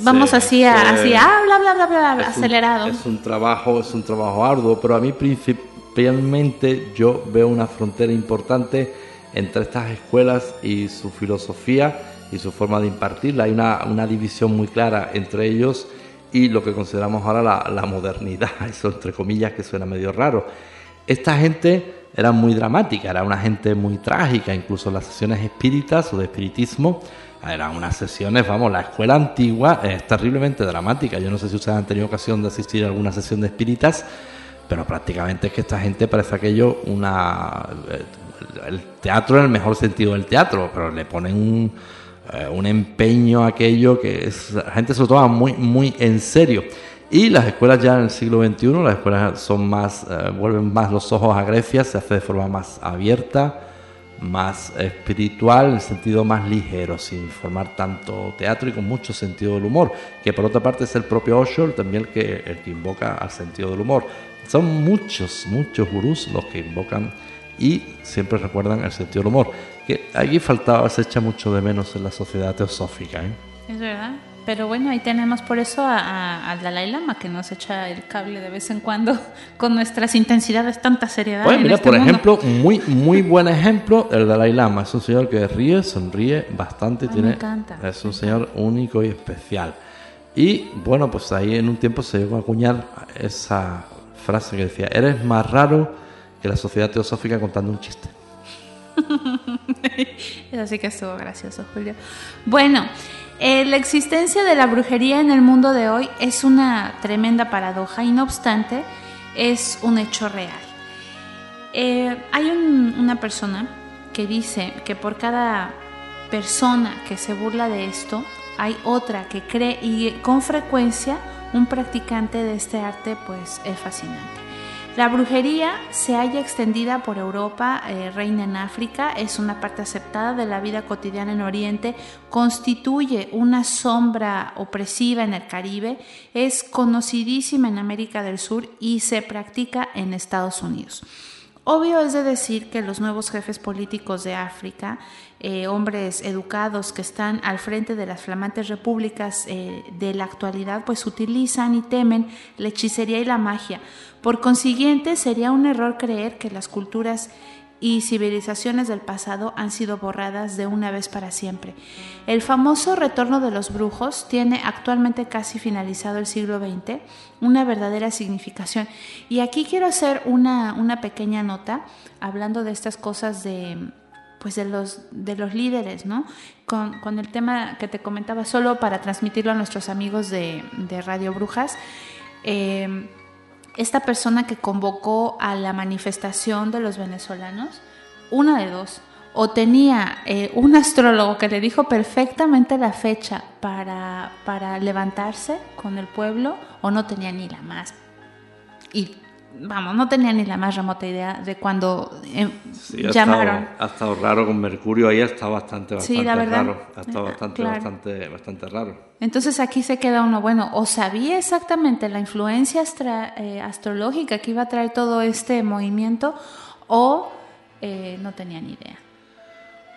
vamos Sí, así, a, sí. así, ah, bla, bla, bla, bla, Es un- acelerado. es un trabajo, es un trabajo arduo, pero a mí principalmente yo veo una frontera importante entre estas escuelas y su filosofía y su forma de impartirla. Hay una, una división muy clara entre ellos y lo que consideramos ahora la, la modernidad, eso entre comillas que suena medio raro. Esta gente era muy dramática, era una gente muy trágica, incluso las sesiones espíritas o de espiritismo eran unas sesiones, vamos, la escuela antigua es terriblemente dramática. Yo no sé si ustedes han tenido ocasión de asistir a alguna sesión de espíritas, pero prácticamente es que esta gente parece aquello una el teatro en el mejor sentido del teatro, pero le ponen un, eh, un empeño a aquello que es, la gente se lo toma muy muy en serio. Y las escuelas ya en el siglo XXI, las escuelas son más, eh, vuelven más los ojos a Grecia, se hace de forma más abierta, más espiritual, en el sentido más ligero, sin formar tanto teatro y con mucho sentido del humor, que por otra parte es el propio Osho también el que, el que invoca al sentido del humor. Son muchos, muchos gurús los que invocan y siempre recuerdan el sentido del humor, que aquí faltaba, se echa mucho de menos en la sociedad teosófica. ¿eh? Es verdad. Pero bueno, ahí tenemos por eso a, a- al Dalai Lama que nos echa el cable de vez en cuando con nuestras intensidades, tanta seriedad. En mira, este por mundo. ejemplo, muy muy buen ejemplo, el Dalai Lama. Es un señor que ríe, sonríe bastante, Ay, me tiene, encanta, es me un señor único y especial. Y bueno, pues ahí en un tiempo se llegó a acuñar esa frase que decía, eres más raro que la sociedad teosófica contando un chiste. Eso sí que estuvo gracioso, Julio. Bueno, eh, la existencia de la brujería en el mundo de hoy es una tremenda paradoja y no obstante es un hecho real. Eh, hay un- una persona que dice que por cada persona que se burla de esto, hay otra que cree y con frecuencia un practicante de este arte pues es fascinante. La brujería se halla extendida por Europa, eh, reina en África, es una parte aceptada de la vida cotidiana en Oriente, constituye una sombra opresiva en el Caribe, es conocidísima en América del Sur y se practica en Estados Unidos. Obvio es de decir que los nuevos jefes políticos de África, eh, hombres educados que están al frente de las flamantes repúblicas eh, de la actualidad, pues utilizan y temen la hechicería y la magia. Por consiguiente, sería un error creer que las culturas y civilizaciones del pasado han sido borradas de una vez para siempre. El famoso retorno de los brujos tiene actualmente casi finalizado el siglo XX una verdadera significación. Y aquí quiero hacer una, una pequeña nota hablando de estas cosas de pues de los, de los líderes, ¿no? Con, el tema que te comentaba, solo para transmitirlo a nuestros amigos de, de Radio Brujas. Eh, esta persona que convocó a la manifestación de los venezolanos, una de dos, o tenía eh, un astrólogo que le dijo perfectamente la fecha para, para levantarse con el pueblo, o no tenía ni la más. Y vamos, no tenía ni la más remota idea de cuando eh, llamaron. ha estado raro con Mercurio, ahí ha estado bastante, bastante raro. Ha estado bastante, bastante, bastante raro. Entonces aquí se queda uno, bueno, o sabía exactamente la influencia eh, astrológica que iba a traer todo este movimiento, o no tenía ni idea.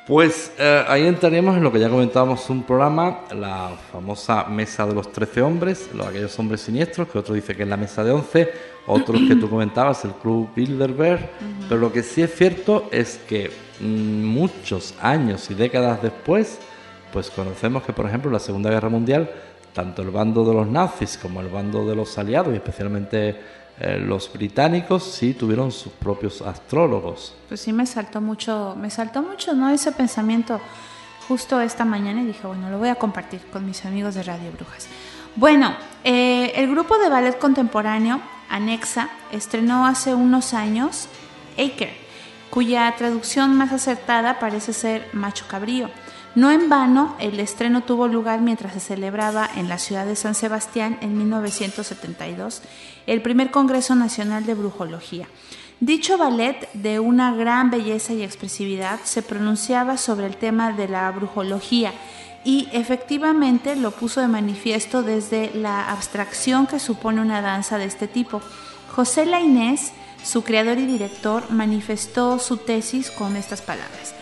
Pues eh, ahí entraríamos en lo que ya comentábamos un programa, la famosa mesa de los 13 hombres, los, aquellos hombres siniestros, que otro dice que es la mesa de 11, otros que tú comentabas, el Club Bilderberg, pero lo que sí es cierto es que mm, muchos años y décadas después, pues conocemos que, por ejemplo, en la Segunda Guerra Mundial, tanto el bando de los nazis como el bando de los aliados, y especialmente eh, los británicos sí tuvieron sus propios astrólogos. Pues sí me saltó mucho, me saltó mucho, ¿no? Ese pensamiento justo esta mañana y dije, bueno, lo voy a compartir con mis amigos de Radio Brujas. Bueno, eh, el grupo de ballet contemporáneo Anexa estrenó hace unos años Aker, cuya traducción más acertada parece ser macho cabrío. No en vano, el estreno tuvo lugar mientras se celebraba en la ciudad de San Sebastián en 1972 el primer Congreso Nacional de Brujología. Dicho ballet, de una gran belleza y expresividad, se pronunciaba sobre el tema de la brujología y efectivamente lo puso de manifiesto desde la abstracción que supone una danza de este tipo. José Lainés, su creador y director, manifestó su tesis con estas palabras.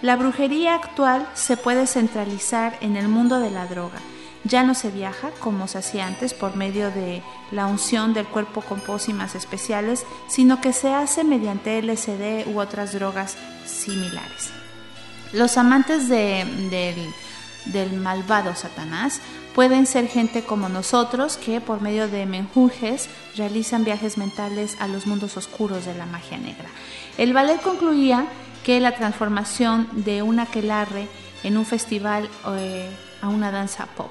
La brujería actual se puede centralizar en el mundo de la droga. Ya no se viaja como se hacía antes por medio de la unción del cuerpo con pócimas especiales, sino que se hace mediante LSD u otras drogas similares. Los amantes del, del malvado Satanás pueden ser gente como nosotros que por medio de menjurjes realizan viajes mentales a los mundos oscuros de la magia negra. El ballet concluía que la transformación de un aquelarre en un festival eh, a una danza pop.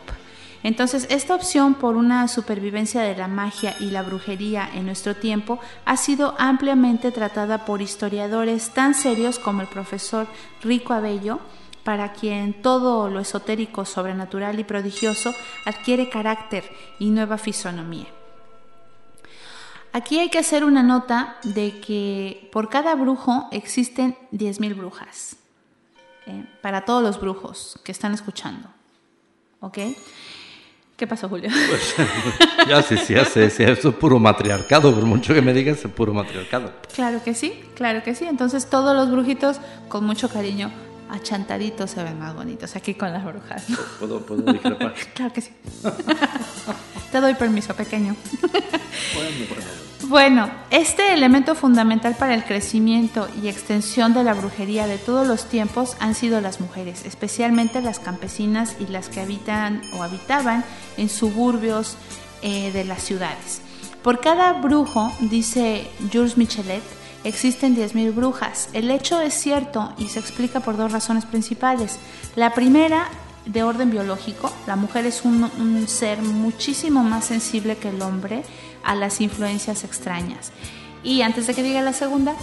Entonces, esta opción por una supervivencia de la magia y la brujería en nuestro tiempo ha sido ampliamente tratada por historiadores tan serios como el profesor Rico Abello, para quien todo lo esotérico, sobrenatural y prodigioso adquiere carácter y nueva fisonomía. Aquí hay que hacer una nota de que por cada brujo existen 10.000 brujas. ¿eh? Para todos los brujos que están escuchando. ¿Ok? ¿Qué pasó, Julio? Pues, ya sí, sí, sí, eso es puro matriarcado, por mucho que me digas, es puro matriarcado. Claro que sí, claro que sí. Entonces todos los brujitos, con mucho cariño, achantaditos se ven más bonitos aquí con las brujas. ¿Puedo, puedo discrepar? claro que sí. Te doy permiso, pequeño. Bueno, este elemento fundamental para el crecimiento y extensión de la brujería de todos los tiempos han sido las mujeres, especialmente las campesinas y las que habitan o habitaban en suburbios eh, de las ciudades. Por cada brujo, dice Jules Michelet, existen 10.000 brujas. El hecho es cierto y se explica por dos razones principales. La primera, de orden biológico, la mujer es un ser muchísimo más sensible que el hombre a las influencias extrañas. Y antes de que diga la segunda,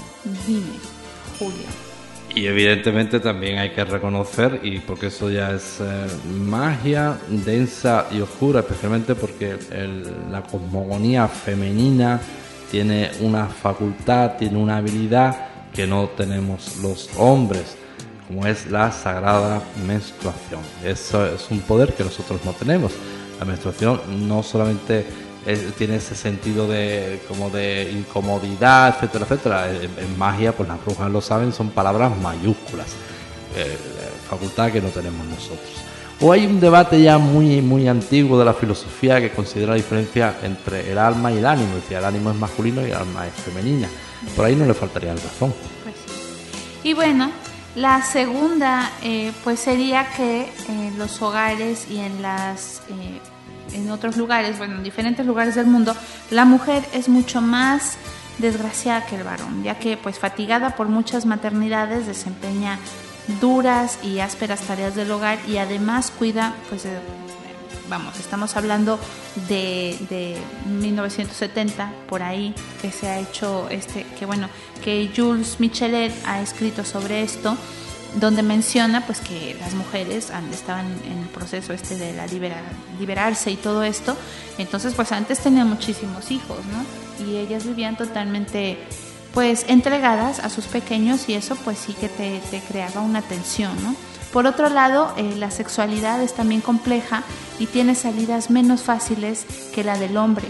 dime, Julio. Y evidentemente también hay que reconocer, y porque eso ya es eh, magia densa y oscura, especialmente porque la cosmogonía femenina tiene una facultad, tiene una habilidad que no tenemos los hombres, como es la sagrada menstruación. Eso es un poder que nosotros no tenemos. La menstruación no solamente tiene ese sentido de como de incomodidad, etcétera, etcétera. En, magia, pues las brujas lo saben, son palabras mayúsculas, eh, facultad que no tenemos nosotros. O hay un debate ya muy, muy antiguo de la filosofía que considera la diferencia entre el alma y el ánimo. Decía, el ánimo es masculino y el alma es femenina. Por ahí no le faltaría razón. Pues Y bueno, la segunda eh, pues sería que en los hogares y en las eh, en otros lugares, bueno, en diferentes lugares del mundo, la mujer es mucho más desgraciada que el varón, ya que pues fatigada por muchas maternidades desempeña duras y ásperas tareas del hogar y además cuida pues vamos, estamos hablando de, de 1970, por ahí, que se ha hecho este, que bueno, que Jules Michelet ha escrito sobre esto donde menciona pues que las mujeres estaban en el proceso este de la liberarse y todo esto, entonces pues antes tenían muchísimos hijos, ¿no? Y ellas vivían totalmente pues entregadas a sus pequeños y eso pues sí que te, creaba una tensión, ¿no? Por otro lado, eh, la sexualidad es también compleja y tiene salidas menos fáciles que la del hombre.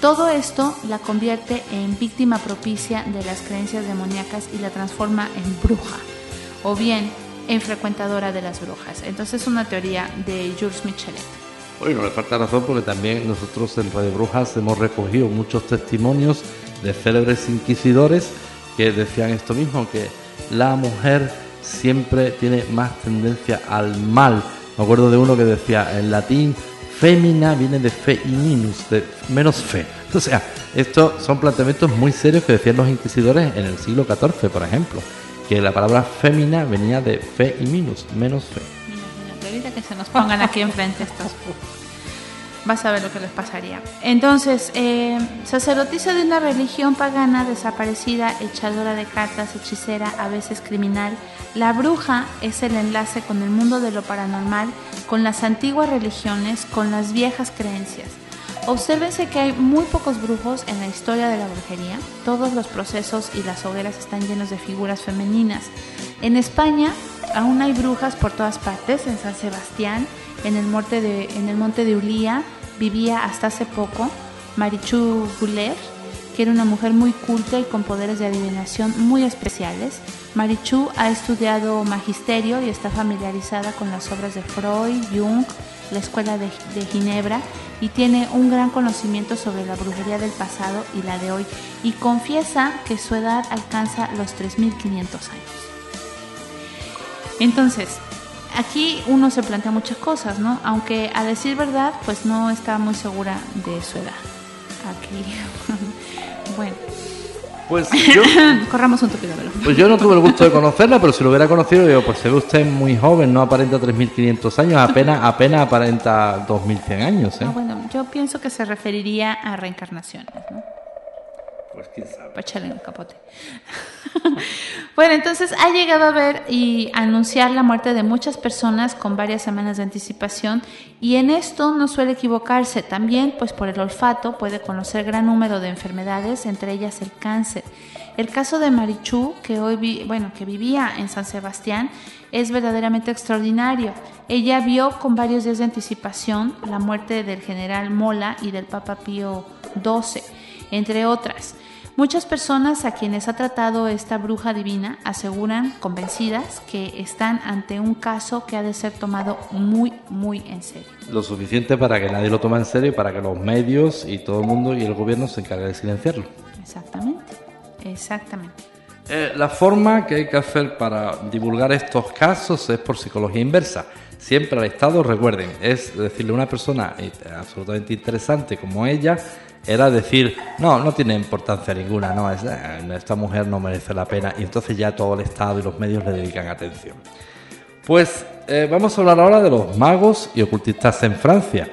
Todo esto la convierte en víctima propicia de las creencias demoníacas y la transforma en bruja o bien en frecuentadora de las brujas. Entonces es una teoría de Jules Michelet. Bueno, no le falta razón porque también nosotros en Radio Brujas hemos recogido muchos testimonios de célebres inquisidores que decían esto mismo, que la mujer siempre tiene más tendencia al mal. Me acuerdo de uno que decía en latín, fémina viene de fe y minus, de menos fe. O sea, estos son planteamientos muy serios que decían los inquisidores en el siglo XIV, por ejemplo que la palabra fémina venía de fe y minus, menos fe. Imagínate, que se nos pongan aquí enfrente estos. Vas a ver lo que les pasaría. Entonces, eh, sacerdotisa de una religión pagana desaparecida, echadora de cartas, hechicera, a veces criminal, la bruja es el enlace con el mundo de lo paranormal, con las antiguas religiones, con las viejas creencias. Obsérvense que hay muy pocos brujos en la historia de la brujería. Todos los procesos y las hogueras están llenos de figuras femeninas. En España aún hay brujas por todas partes. En San Sebastián, en el monte de, en el monte de Ulía, vivía hasta hace poco Marichu Guller, que era una mujer muy culta y con poderes de adivinación muy especiales. Marichu ha estudiado magisterio y está familiarizada con las obras de Freud, Jung, la Escuela de, Ginebra y tiene un gran conocimiento sobre la brujería del pasado y la de hoy y confiesa que su edad alcanza los 3.500 años. Entonces, aquí uno se plantea muchas cosas, ¿no? Aunque a decir verdad, pues no está muy segura de su edad. Aquí, bueno. Pues yo. Corramos un tupido Pues yo no tuve el gusto de conocerla, pero si lo hubiera conocido, digo, pues se ve usted muy joven, no aparenta 3.500 años, apenas, apenas aparenta 2.100 años. ¿eh? Ah, bueno, yo pienso que se referiría a reencarnaciones, ¿no? Pues quién sabe. Para echarle un capote. bueno, entonces ha llegado a ver y anunciar la muerte de muchas personas con varias semanas de anticipación y en esto no suele equivocarse. También, pues por el olfato, puede conocer gran número de enfermedades, entre ellas el cáncer. El caso de Marichu, que hoy bueno, que vivía en San Sebastián, es verdaderamente extraordinario. Ella vio con varios días de anticipación la muerte del general Mola y del Papa Pío XII, entre otras. Muchas personas a quienes ha tratado esta bruja divina aseguran, convencidas, que están ante un caso que ha de ser tomado muy, muy en serio. Lo suficiente para que nadie lo tome en serio y para que los medios y todo el mundo y el gobierno se encarguen de silenciarlo. Exactamente, exactamente. Eh, la forma que hay que hacer para divulgar estos casos es por psicología inversa. Siempre al Estado, recuerden, es decirle a una persona eh, absolutamente interesante como ella, era decir, no, no tiene importancia ninguna, no, eh, esta mujer no merece la pena y entonces ya todo el Estado y los medios le dedican atención. Pues eh, vamos a hablar ahora de los magos y ocultistas en Francia.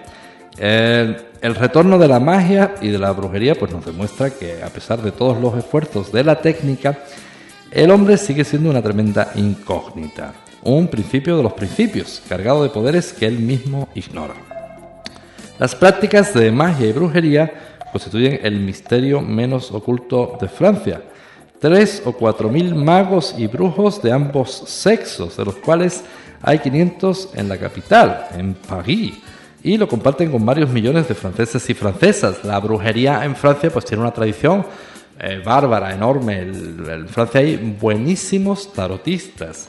el retorno de la magia y de la brujería pues nos demuestra que a pesar de todos los esfuerzos de la técnica, el hombre sigue siendo una tremenda incógnita, un principio de los principios, cargado de poderes que él mismo ignora. Las prácticas de magia y brujería constituyen el misterio menos oculto de Francia. Tres o cuatro mil magos y brujos de ambos sexos, de los cuales hay 500 en la capital, en París, y lo comparten con varios millones de franceses y francesas. La brujería en Francia pues tiene una tradición eh, bárbara, enorme. en Francia hay buenísimos tarotistas.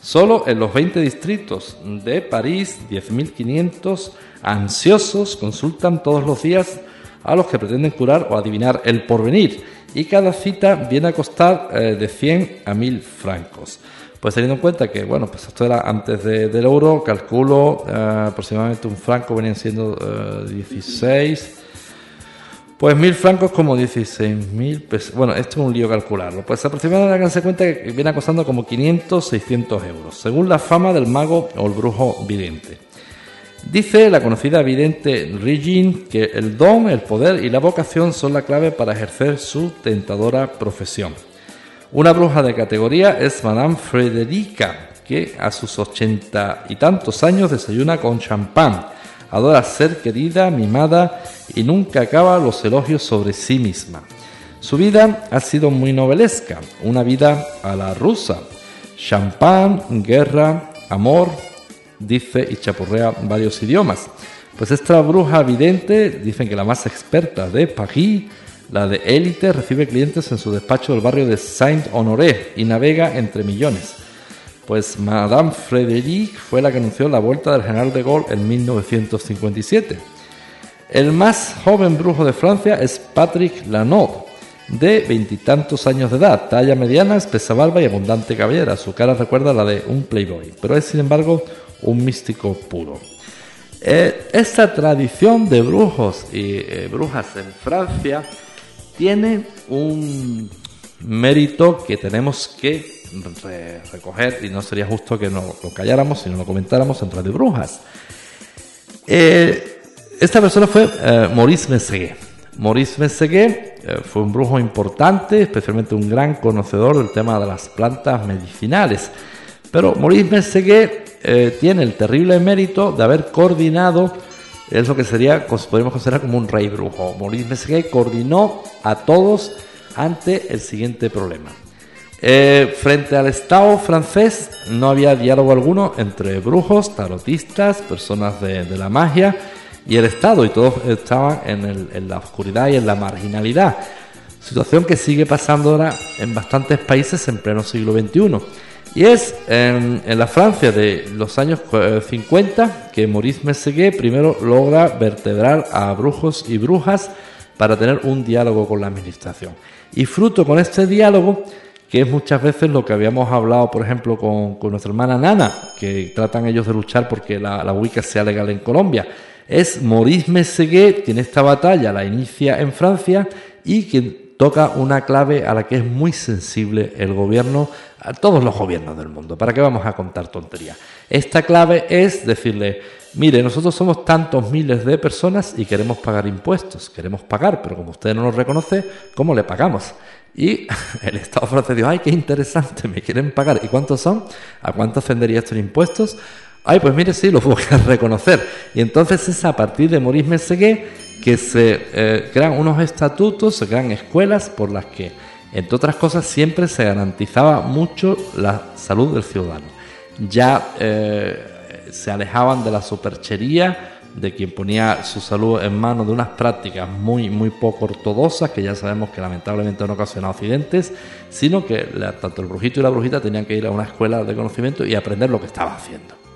Solo en los 20 distritos de París, 10.500 ansiosos consultan todos los días a los que pretenden curar o adivinar el porvenir y cada cita viene a costar eh, de 100 a 1000 francos. Pues teniendo en cuenta que, bueno, pues esto era antes del euro, calculo eh, aproximadamente un franco venían siendo 16, eh, pues 1000 francos como 16.000 pesos. Bueno, esto es un lío calcularlo. Pues aproximadamente háganse cuenta que viene costando como 500, 600 euros, según la fama del mago o el brujo vidente. Dice la conocida vidente Regine que el don, el poder y la vocación son la clave para ejercer su tentadora profesión. Una bruja de categoría es Madame Frederica, que a sus ochenta y tantos años desayuna con champán, adora ser querida, mimada y nunca acaba los elogios sobre sí misma. Su vida ha sido muy novelesca, una vida a la rusa. Champán, guerra, amor, dice y chapurrea varios idiomas. Pues esta bruja vidente, dicen que la más experta de París, la de élite, recibe clientes en su despacho del barrio de Saint-Honoré y navega entre millones. Pues Madame Frédéric fue la que anunció la vuelta del general de Gaulle en 1957. El más joven brujo de Francia es Patrick Lanaud, de veintitantos años de edad, talla mediana, espesa barba y abundante cabellera. Su cara recuerda a la de un playboy, pero es sin embargo un místico puro. Eh, esta tradición de brujos y eh, brujas en Francia tiene un mérito que tenemos que recoger y no sería justo que no lo calláramos si no lo comentáramos en Radio Brujas. Eh, esta persona fue Maurice Messeguet. Maurice Messeguet fue un brujo importante, especialmente un gran conocedor del tema de las plantas medicinales. Pero Maurice Messeguet eh, tiene el terrible mérito de haber coordinado eso que sería, podríamos considerar como un rey brujo. Maurice Messeguet coordinó a todos ante el siguiente problema. Eh, frente al Estado francés no había diálogo alguno entre brujos, tarotistas, personas de, la magia y el Estado, y todos estaban en, la oscuridad y en la marginalidad. Situación que sigue pasando ahora en bastantes países en pleno siglo XXI. Y es en, la Francia de los años 50 eh, que Maurice Messeguet primero logra vertebrar a brujos y brujas para tener un diálogo con la administración. Y fruto con este diálogo, que es muchas veces lo que habíamos hablado, por ejemplo, con, nuestra hermana Nana, que tratan ellos de luchar porque la, la Wicca sea legal en Colombia, es Maurice Messeguet quien esta batalla la inicia en Francia y quien toca una clave a la que es muy sensible el gobierno, a todos los gobiernos del mundo. ¿Para qué vamos a contar tonterías? Esta clave es decirle, mire, nosotros somos tantos miles de personas y queremos pagar impuestos, queremos pagar, pero como usted no nos reconoce, ¿cómo le pagamos? Y el Estado francés dijo, ay, qué interesante, me quieren pagar. ¿Y cuántos son? ¿A cuánto ascendería estos impuestos? Ay, pues mire, sí, lo voy a reconocer. Y entonces es a partir de Maurice Messeguet que se eh, crean unos estatutos, se crean escuelas por las que, entre otras cosas, siempre se garantizaba mucho la salud del ciudadano. Ya eh, se alejaban de la superchería, de quien ponía su salud en manos de unas prácticas muy, muy poco ortodoxas, que ya sabemos que lamentablemente han ocasionado accidentes, sino que tanto el brujito y la brujita tenían que ir a una escuela de conocimiento y aprender lo que estaba haciendo.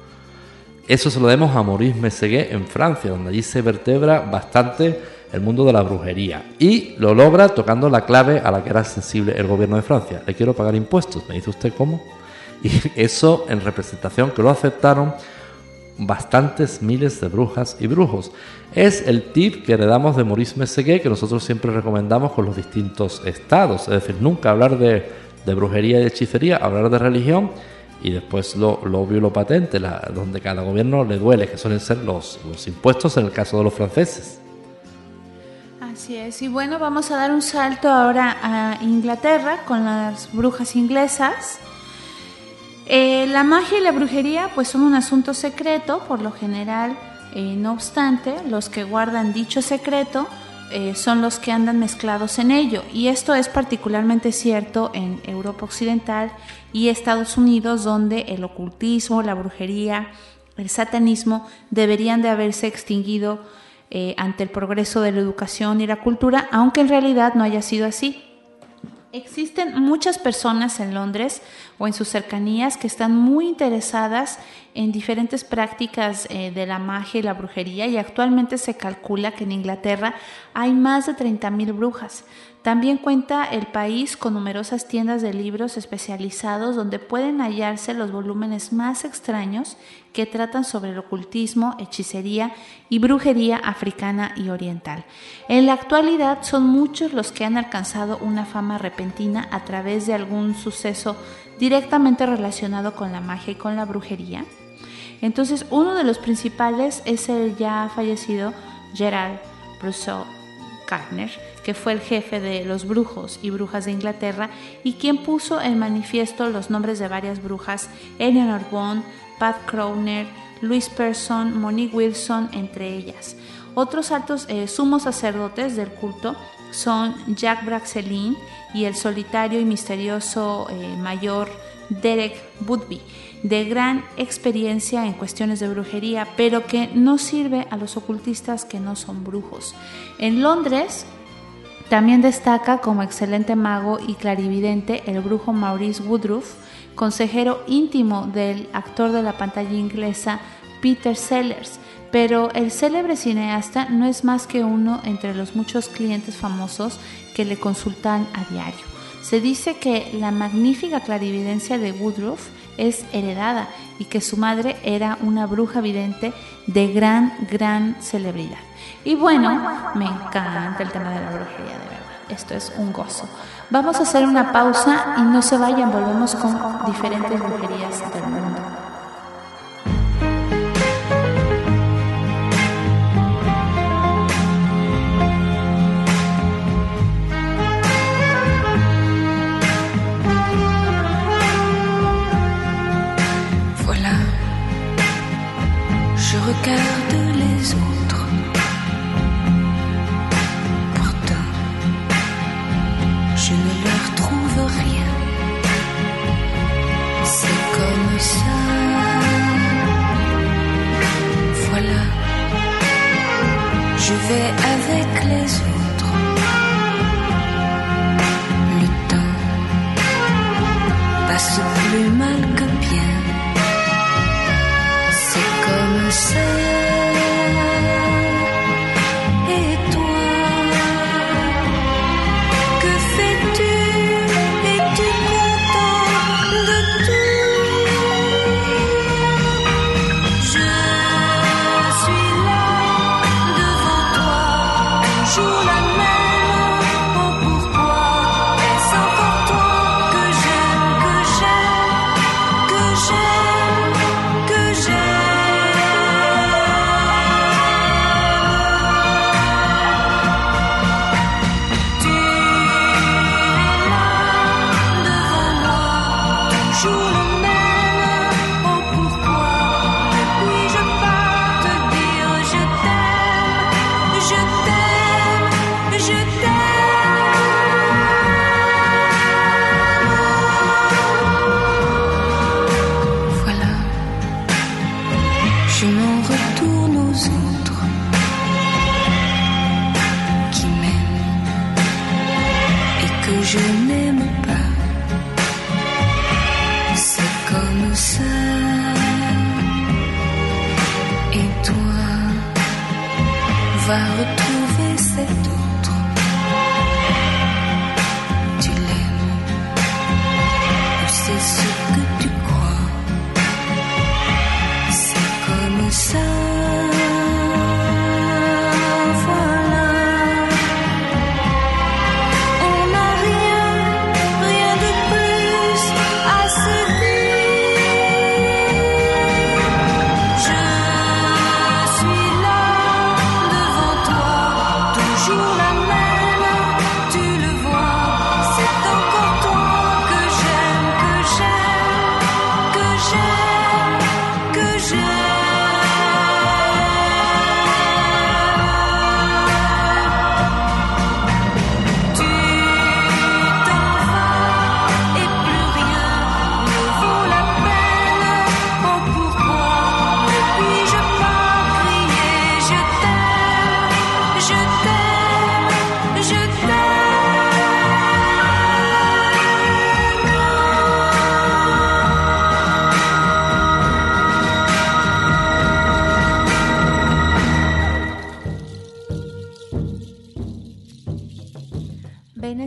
Eso se lo demos a Maurice Messeguet en Francia, donde allí se vertebra bastante el mundo de la brujería. Y lo logra tocando la clave a la que era sensible el gobierno de Francia. Le quiero pagar impuestos. ¿Me dice usted cómo? Y eso en representación que lo aceptaron bastantes miles de brujas y brujos. Es el tip que heredamos de Maurice Messeguet que nosotros siempre recomendamos con los distintos estados. Es decir, nunca hablar de, de brujería y de hechicería, hablar de religión y después lo, obvio lo patente, la, donde cada gobierno le duele, que suelen ser los, los impuestos en el caso de los franceses. Así es, y bueno, vamos a dar un salto ahora a Inglaterra con las brujas inglesas. Eh, la magia y la brujería pues son un asunto secreto, por lo general, eh, no obstante, los que guardan dicho secreto eh, son los que andan mezclados en ello. Y esto es particularmente cierto en Europa Occidental y Estados Unidos, donde el ocultismo, la brujería, el satanismo deberían de haberse extinguido eh, ante el progreso de la educación y la cultura, aunque en realidad no haya sido así. Existen muchas personas en Londres o en sus cercanías que están muy interesadas en diferentes prácticas eh, de la magia y la brujería y actualmente se calcula que en Inglaterra hay más de 30.000 brujas. También cuenta el país con numerosas tiendas de libros especializados donde pueden hallarse los volúmenes más extraños que tratan sobre el ocultismo, hechicería y brujería africana y oriental. En la actualidad son muchos los que han alcanzado una fama repentina a través de algún suceso directamente relacionado con la magia y con la brujería Entonces, uno de los principales es el ya fallecido Gerard Brousseau Gardner, que fue el jefe de los brujos y brujas de Inglaterra y quien puso en manifiesto los nombres de varias brujas, Eleanor Bond, Pat Crowner, Louise Person, Monique Wilson, entre ellas. Otros altos eh, sumos sacerdotes del culto son Jack Braxelin y el solitario y misterioso eh, mayor Derek Woodby, de gran experiencia en cuestiones de brujería, pero que no sirve a los ocultistas que no son brujos. En Londres también destaca como excelente mago y clarividente el brujo Maurice Woodruff, consejero íntimo del actor de la pantalla inglesa Peter Sellers, pero el célebre cineasta no es más que uno entre los muchos clientes famosos que le consultan a diario. Se dice que la magnífica clarividencia de Woodruff es heredada y que su madre era una bruja vidente de gran, gran celebridad. Y bueno, me encanta el tema de la brujería, de verdad. Esto es un gozo. Vamos a hacer una pausa y no se vayan, volvemos con diferentes brujerías del mundo.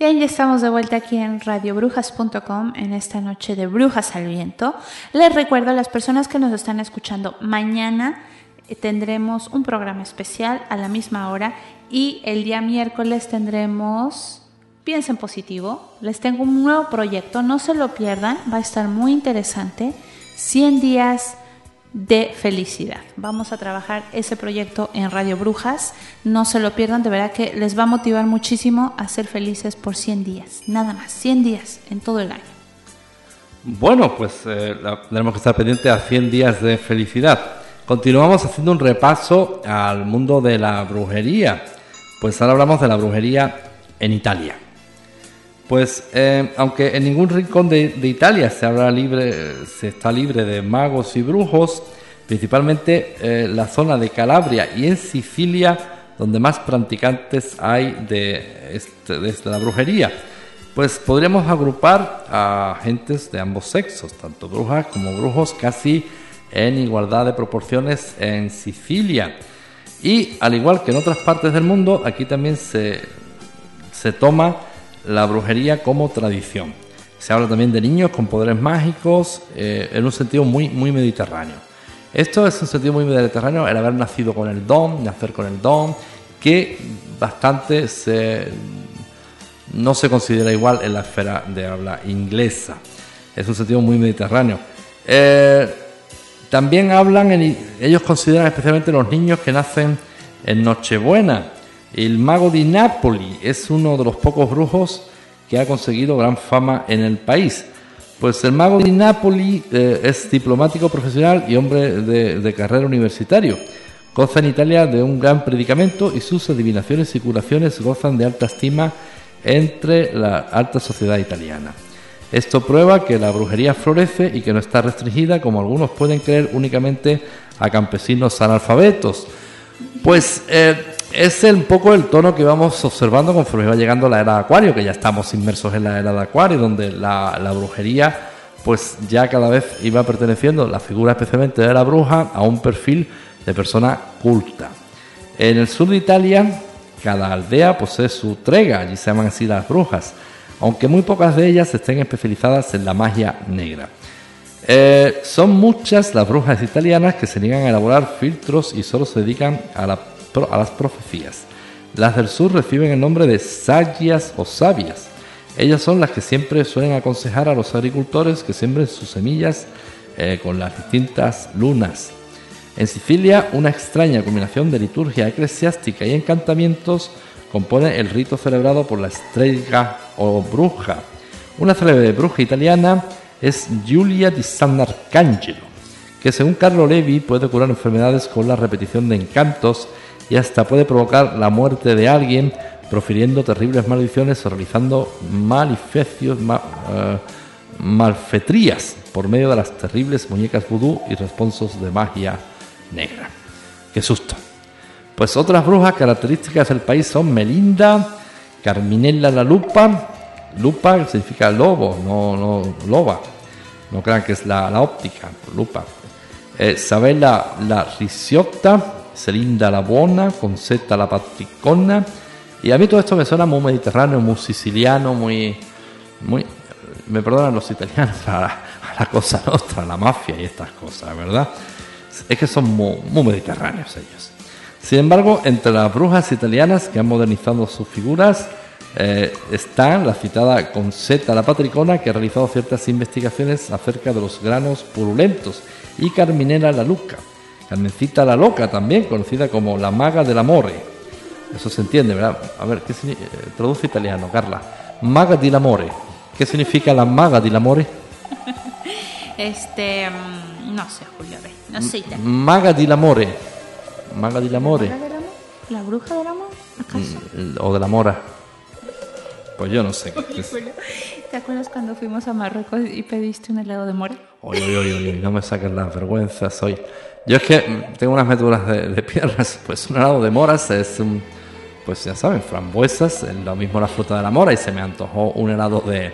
Bien, ya estamos de vuelta aquí en radiobrujas.com en esta noche de Brujas al Viento. Les recuerdo a las personas que nos están escuchando, mañana eh, tendremos un programa especial a la misma hora y el día miércoles tendremos, piensen positivo, les tengo un nuevo proyecto, no se lo pierdan, va a estar muy interesante, 100 días de felicidad. Vamos a trabajar ese proyecto en Radio Brujas. No se lo pierdan, de verdad que les va a motivar muchísimo a ser felices por 100 días. Nada más, 100 días en todo el año. Bueno, pues eh, tenemos que estar pendientes a 100 días de felicidad. Continuamos haciendo un repaso al mundo de la brujería. Pues ahora hablamos de la brujería en Italia. Pues eh, aunque en ningún rincón de, Italia se, libre, se está libre de magos y brujos, principalmente eh, la zona de Calabria y en Sicilia, donde más practicantes hay de, este, de la brujería. Pues podríamos agrupar a agentes de ambos sexos, tanto brujas como brujos, casi en igualdad de proporciones en Sicilia. Y al igual que en otras partes del mundo, aquí también se, se toma la brujería como tradición. Se habla también de niños con poderes mágicos eh, en un sentido muy, muy mediterráneo. Esto es un sentido muy mediterráneo, el haber nacido con el don, nacer con el don, que bastante se, no se considera igual en la esfera de habla inglesa. Es un sentido muy mediterráneo. Eh, también hablan, ellos consideran especialmente los niños que nacen en Nochebuena, el mago de Napoli es uno de los pocos brujos que ha conseguido gran fama en el país. Pues el mago de Napoli eh, es diplomático profesional y hombre de, carrera universitario. Goza en Italia de un gran predicamento y sus adivinaciones y curaciones gozan de alta estima entre la alta sociedad italiana. Esto prueba que la brujería florece y que no está restringida, como algunos pueden creer, únicamente a campesinos analfabetos. Pues eh, es un poco el tono que vamos observando conforme va llegando la era de Acuario, que ya estamos inmersos en la era de Acuario, donde la, brujería pues ya cada vez iba perteneciendo, la figura especialmente de la bruja, a un perfil de persona culta. En el sur de Italia, cada aldea posee su trega, allí se llaman así las brujas, aunque muy pocas de ellas estén especializadas en la magia negra. Eh, son muchas las brujas italianas que se niegan a elaborar filtros y solo se dedican a la a las profecías. Las del sur reciben el nombre de sagias o sabias. Ellas son las que siempre suelen aconsejar a los agricultores que siembren sus semillas eh, con las distintas lunas. En Sicilia, una extraña combinación de liturgia eclesiástica y encantamientos compone el rito celebrado por la estrella o bruja. Una célebre bruja italiana es Giulia di San Arcangelo, que según Carlo Levi puede curar enfermedades con la repetición de encantos y hasta puede provocar la muerte de alguien profiriendo terribles maldiciones o realizando malifecios, eh, malfetrías por medio de las terribles muñecas vudú y responsos de magia negra. ¡Qué susto! Pues otras brujas características del país son Melinda, Carminella la Lupa, Lupa significa lobo, no, no loba, no crean que es la, óptica, lupa. Eh, la Riciotta, Celinda la Buona, Z la Patricona. Y a mí todo esto me suena muy mediterráneo, muy siciliano, muy. muy me perdonan los italianos a la, cosa nuestra, la mafia y estas cosas, ¿verdad? Es que son muy, mediterráneos ellos. Sin embargo, entre las brujas italianas que han modernizado sus figuras, eh, están la citada Concetta la Patricona, que ha realizado ciertas investigaciones acerca de los granos purulentos, y Carminera la Luca, Carmencita la Loca también, conocida como la maga del amore. Eso se entiende, ¿verdad? A ver, ¿qué significa? Eh, traduce italiano, Carla. Maga del amore. ¿Qué significa la maga del amore? este, mm, no sé, Julio, a ver, no sé italiano. Maga del amore. Maga del amore. ¿La bruja del amor? ¿Acaso? Mm, o de la mora. Pues yo no sé. ¿Te acuerdas cuando fuimos a Marruecos y pediste un helado de mora? Oye, oye, oye, no me saques las vergüenzas hoy. Yo es que tengo unas meturas de, piernas, pues un helado de moras es un, pues ya saben, frambuesas, es lo mismo la fruta de la mora y se me antojó un helado de,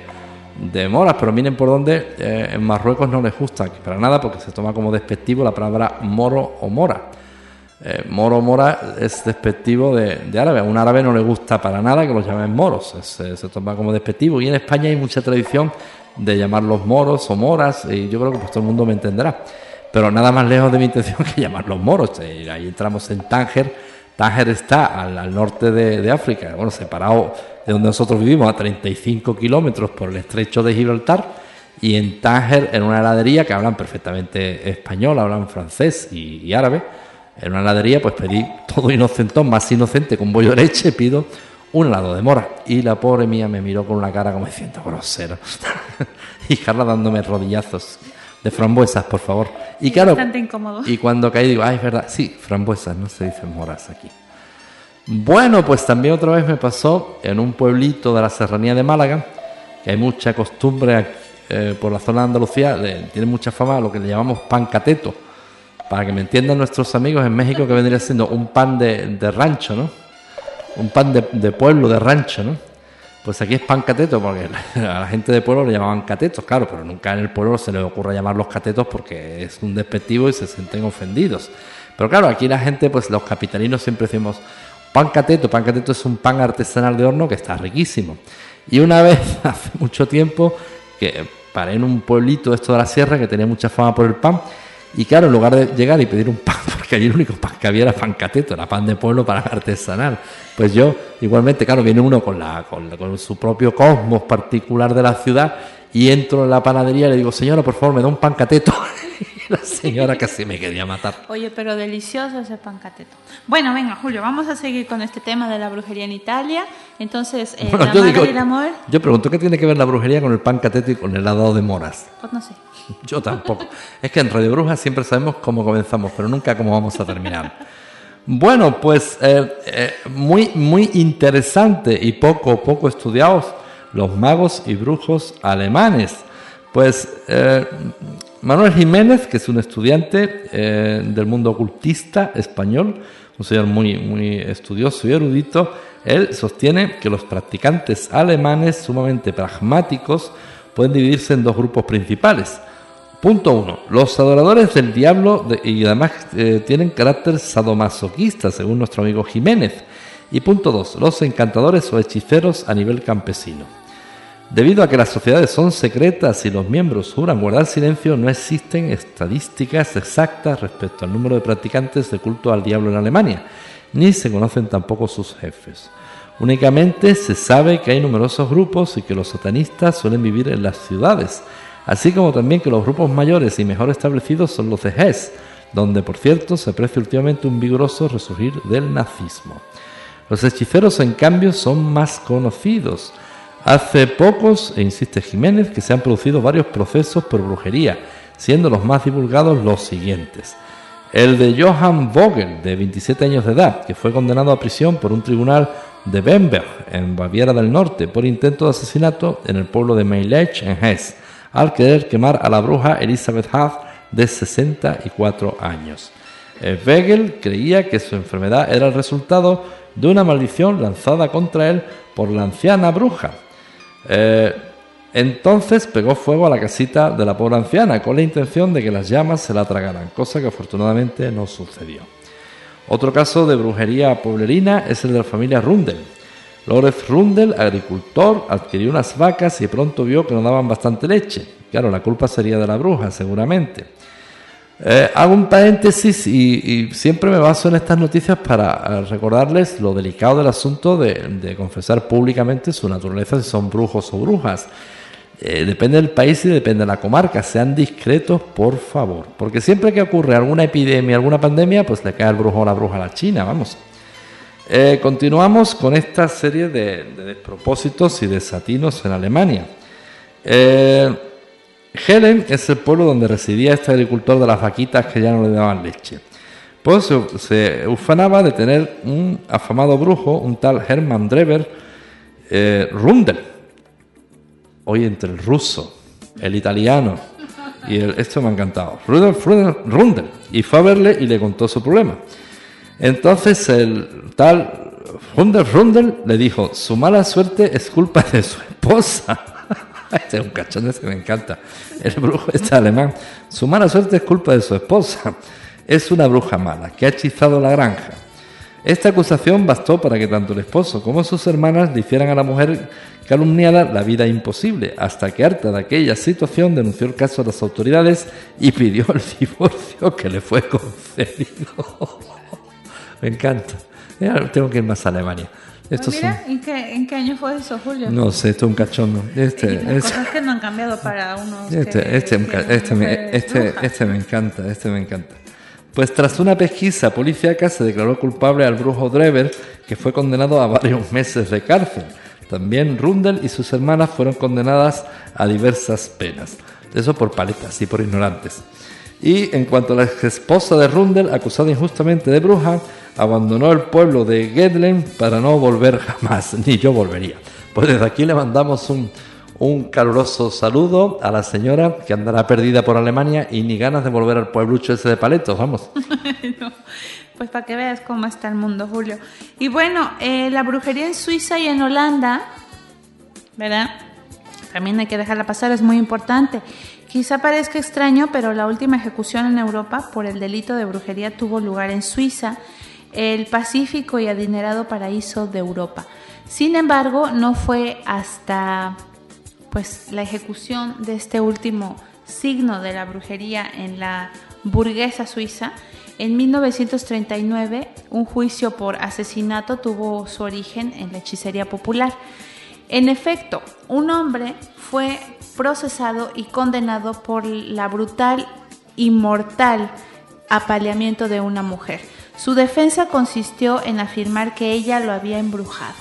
de moras, pero miren por dónde eh, en Marruecos no les gusta para nada porque se toma como despectivo la palabra moro o mora. Eh, moro mora es despectivo de, de, árabe. A un árabe no le gusta para nada que los llamen moros, se, se toma como despectivo. Y en España hay mucha tradición de llamarlos moros o moras, y yo creo que pues todo el mundo me entenderá. Pero nada más lejos de mi intención que llamarlos moros. Eh, ahí entramos en Tánger. Tánger está al, norte de, de, África, bueno, separado de donde nosotros vivimos a 35 kilómetros por el estrecho de Gibraltar. Y en Tánger, en una heladería que hablan perfectamente español, hablan francés y, y árabe en una heladería, pues pedí todo inocentón, más inocente, con bollo de leche, pido un helado de mora. Y la pobre mía me miró con una cara como diciendo, grosero. y Carla dándome rodillazos de frambuesas, por favor. Y claro, bastante incómodo. y cuando caí digo, ah, es verdad, sí, frambuesas, no se dicen moras aquí. Bueno, pues también otra vez me pasó en un pueblito de la serranía de Málaga, que hay mucha costumbre eh, por la zona de Andalucía, tiene mucha fama lo que le llamamos pan cateto para que me entiendan nuestros amigos en México, que vendría siendo un pan de, rancho, ¿no? Un pan de, pueblo, de rancho, ¿no? Pues aquí es pan cateto, porque a la gente de pueblo le llamaban catetos, claro, pero nunca en el pueblo se les ocurre llamarlos catetos porque es un despectivo y se sienten ofendidos. Pero claro, aquí la gente, pues los capitalinos siempre decimos, pan cateto, pan cateto es un pan artesanal de horno que está riquísimo. Y una vez, hace mucho tiempo, que paré en un pueblito esto de la sierra que tenía mucha fama por el pan, y claro, en lugar de llegar y pedir un pan, porque allí el único pan que había era pan cateto, era pan de pueblo para artesanal. Pues yo, igualmente, claro, viene uno con, la, con, su propio cosmos particular de la ciudad y entro en la panadería y le digo, señora, por favor, me da un pan cateto. y la señora casi me quería matar. Oye, pero delicioso ese pan cateto. Bueno, venga, Julio, vamos a seguir con este tema de la brujería en Italia. Entonces, eh, la yo digo, amor. Yo pregunto, ¿qué tiene que ver la brujería con el pan cateto y con el helado de moras? Pues no sé. Yo tampoco. Es que en Radio Brujas siempre sabemos cómo comenzamos, pero nunca cómo vamos a terminar. Bueno, pues eh, eh, muy, muy interesante y poco, poco estudiados los magos y brujos alemanes. Pues eh, Manuel Jiménez, que es un estudiante del mundo ocultista español, un señor muy, muy estudioso y erudito, él sostiene que los practicantes alemanes sumamente pragmáticos pueden dividirse en dos grupos principales Punto 1. Los adoradores del diablo y además eh, tienen carácter sadomasoquista, según nuestro amigo Jiménez. Y punto 2. Los encantadores o hechiceros a nivel campesino. Debido a que las sociedades son secretas y los miembros juran guardar silencio, no existen estadísticas exactas respecto al número de practicantes de culto al diablo en Alemania, ni se conocen tampoco sus jefes. Únicamente se sabe que hay numerosos grupos y que los satanistas suelen vivir en las ciudades, así como también que los grupos mayores y mejor establecidos son los de Hess, donde por cierto se aprecia últimamente un vigoroso resurgir del nazismo. Los hechiceros, en cambio, son más conocidos. Hace pocos, e insiste Jiménez, que se han producido varios procesos por brujería, siendo los más divulgados los siguientes. El de Johann Vogel, de 27 años de edad, que fue condenado a prisión por un tribunal de Bamberg, en Baviera del Norte, por intento de asesinato en el pueblo de Meilech, en Hesse al querer quemar a la bruja Elizabeth Huff de 64 años. Wegel creía que su enfermedad era el resultado de una maldición lanzada contra él por la anciana bruja. Eh, entonces pegó fuego a la casita de la pobre anciana con la intención de que las llamas se la tragaran, cosa que afortunadamente no sucedió. Otro caso de brujería pueblerina es el de la familia Rundel, Lorenz Rundel, agricultor, adquirió unas vacas y pronto vio que no daban bastante leche. Claro, la culpa sería de la bruja, seguramente. Eh, hago un paréntesis y, siempre me baso en estas noticias para eh, recordarles lo delicado del asunto de, confesar públicamente su naturaleza si son brujos o brujas. Eh, depende del país y depende de la comarca. Sean discretos, por favor. Porque siempre que ocurre alguna epidemia, alguna pandemia, pues le cae el brujo o la bruja a la China, vamos. Eh, continuamos con esta serie de, despropósitos y desatinos en Alemania. Eh, Helen es el pueblo donde residía este agricultor de las vaquitas que ya no le daban leche. Pues se, ufanaba de tener un afamado brujo, un tal Hermann Drever eh, Rundel. Hoy entre el ruso, el italiano y esto me ha encantado. Rundel. Y fue a verle y le contó su problema. Entonces el tal Rundel Rundel le dijo, su mala suerte es culpa de su esposa. este es un cachón que me encanta. El brujo está alemán. Su mala suerte es culpa de su esposa. es una bruja mala que ha hechizado la granja. Esta acusación bastó para que tanto el esposo como sus hermanas le hicieran a la mujer calumniada la vida imposible, hasta que harta de aquella situación denunció el caso a las autoridades y pidió el divorcio que le fue concedido. Me encanta. tengo que ir más a Alemania. Esto mira, ¿en, qué, año fue eso, Julio? No sé, esto es un cachondo. Este, es cosas que no han cambiado para unos. Este, este, este, me, este, este me encanta, este me encanta. Pues tras una pesquisa policíaca se declaró culpable al brujo Drever, que fue condenado a varios meses de cárcel. También Rundel y sus hermanas fueron condenadas a diversas penas. Eso por paletas y por ignorantes. Y en cuanto a la ex esposa de Rundel, acusada injustamente de bruja, abandonó el pueblo de Gedlen para no volver jamás, ni yo volvería. Pues desde aquí le mandamos un, un caluroso saludo a la señora que andará perdida por Alemania y ni ganas de volver al pueblucho ese de paletos, vamos. Pues para que veas cómo está el mundo, Julio. Y bueno, eh, la brujería en Suiza y en Holanda, ¿verdad? También hay que dejarla pasar, es muy importante. Quizá parezca extraño, pero la última ejecución en Europa por el delito de brujería tuvo lugar en Suiza el pacífico y adinerado paraíso de Europa. Sin embargo, no fue hasta pues la ejecución de este último signo de la brujería en la burguesa suiza en 1939 un juicio por asesinato tuvo su origen en la hechicería popular. En efecto, un hombre fue procesado y condenado por la brutal y mortal apaleamiento de una mujer. Su defensa consistió en afirmar que ella lo había embrujado.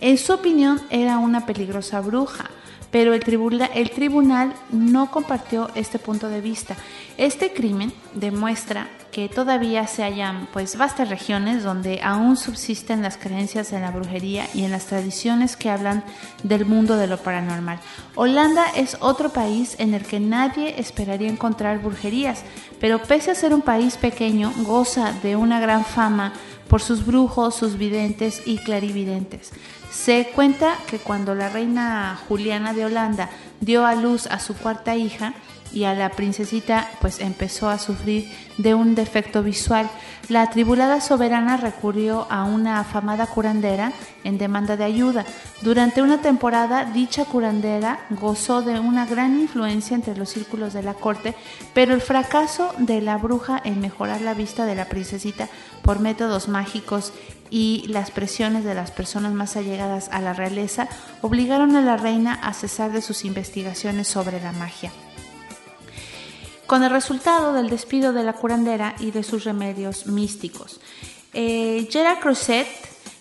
En su opinión era una peligrosa bruja, pero el, tribunal no compartió este punto de vista. Este crimen demuestra que todavía se hallan pues vastas regiones donde aún subsisten las creencias en la brujería y en las tradiciones que hablan del mundo de lo paranormal. Holanda es otro país en el que nadie esperaría encontrar brujerías, pero pese a ser un país pequeño, goza de una gran fama por sus brujos, sus videntes y clarividentes. Se cuenta que cuando la reina Juliana de Holanda dio a luz a su cuarta hija, y a la princesita pues empezó a sufrir de un defecto visual. La atribulada soberana recurrió a una afamada curandera en demanda de ayuda. Durante una temporada dicha curandera gozó de una gran influencia entre los círculos de la corte, pero el fracaso de la bruja en mejorar la vista de la princesita por métodos mágicos y las presiones de las personas más allegadas a la realeza obligaron a la reina a cesar de sus investigaciones sobre la magia con el resultado del despido de la curandera y de sus remedios místicos. Eh, Gerard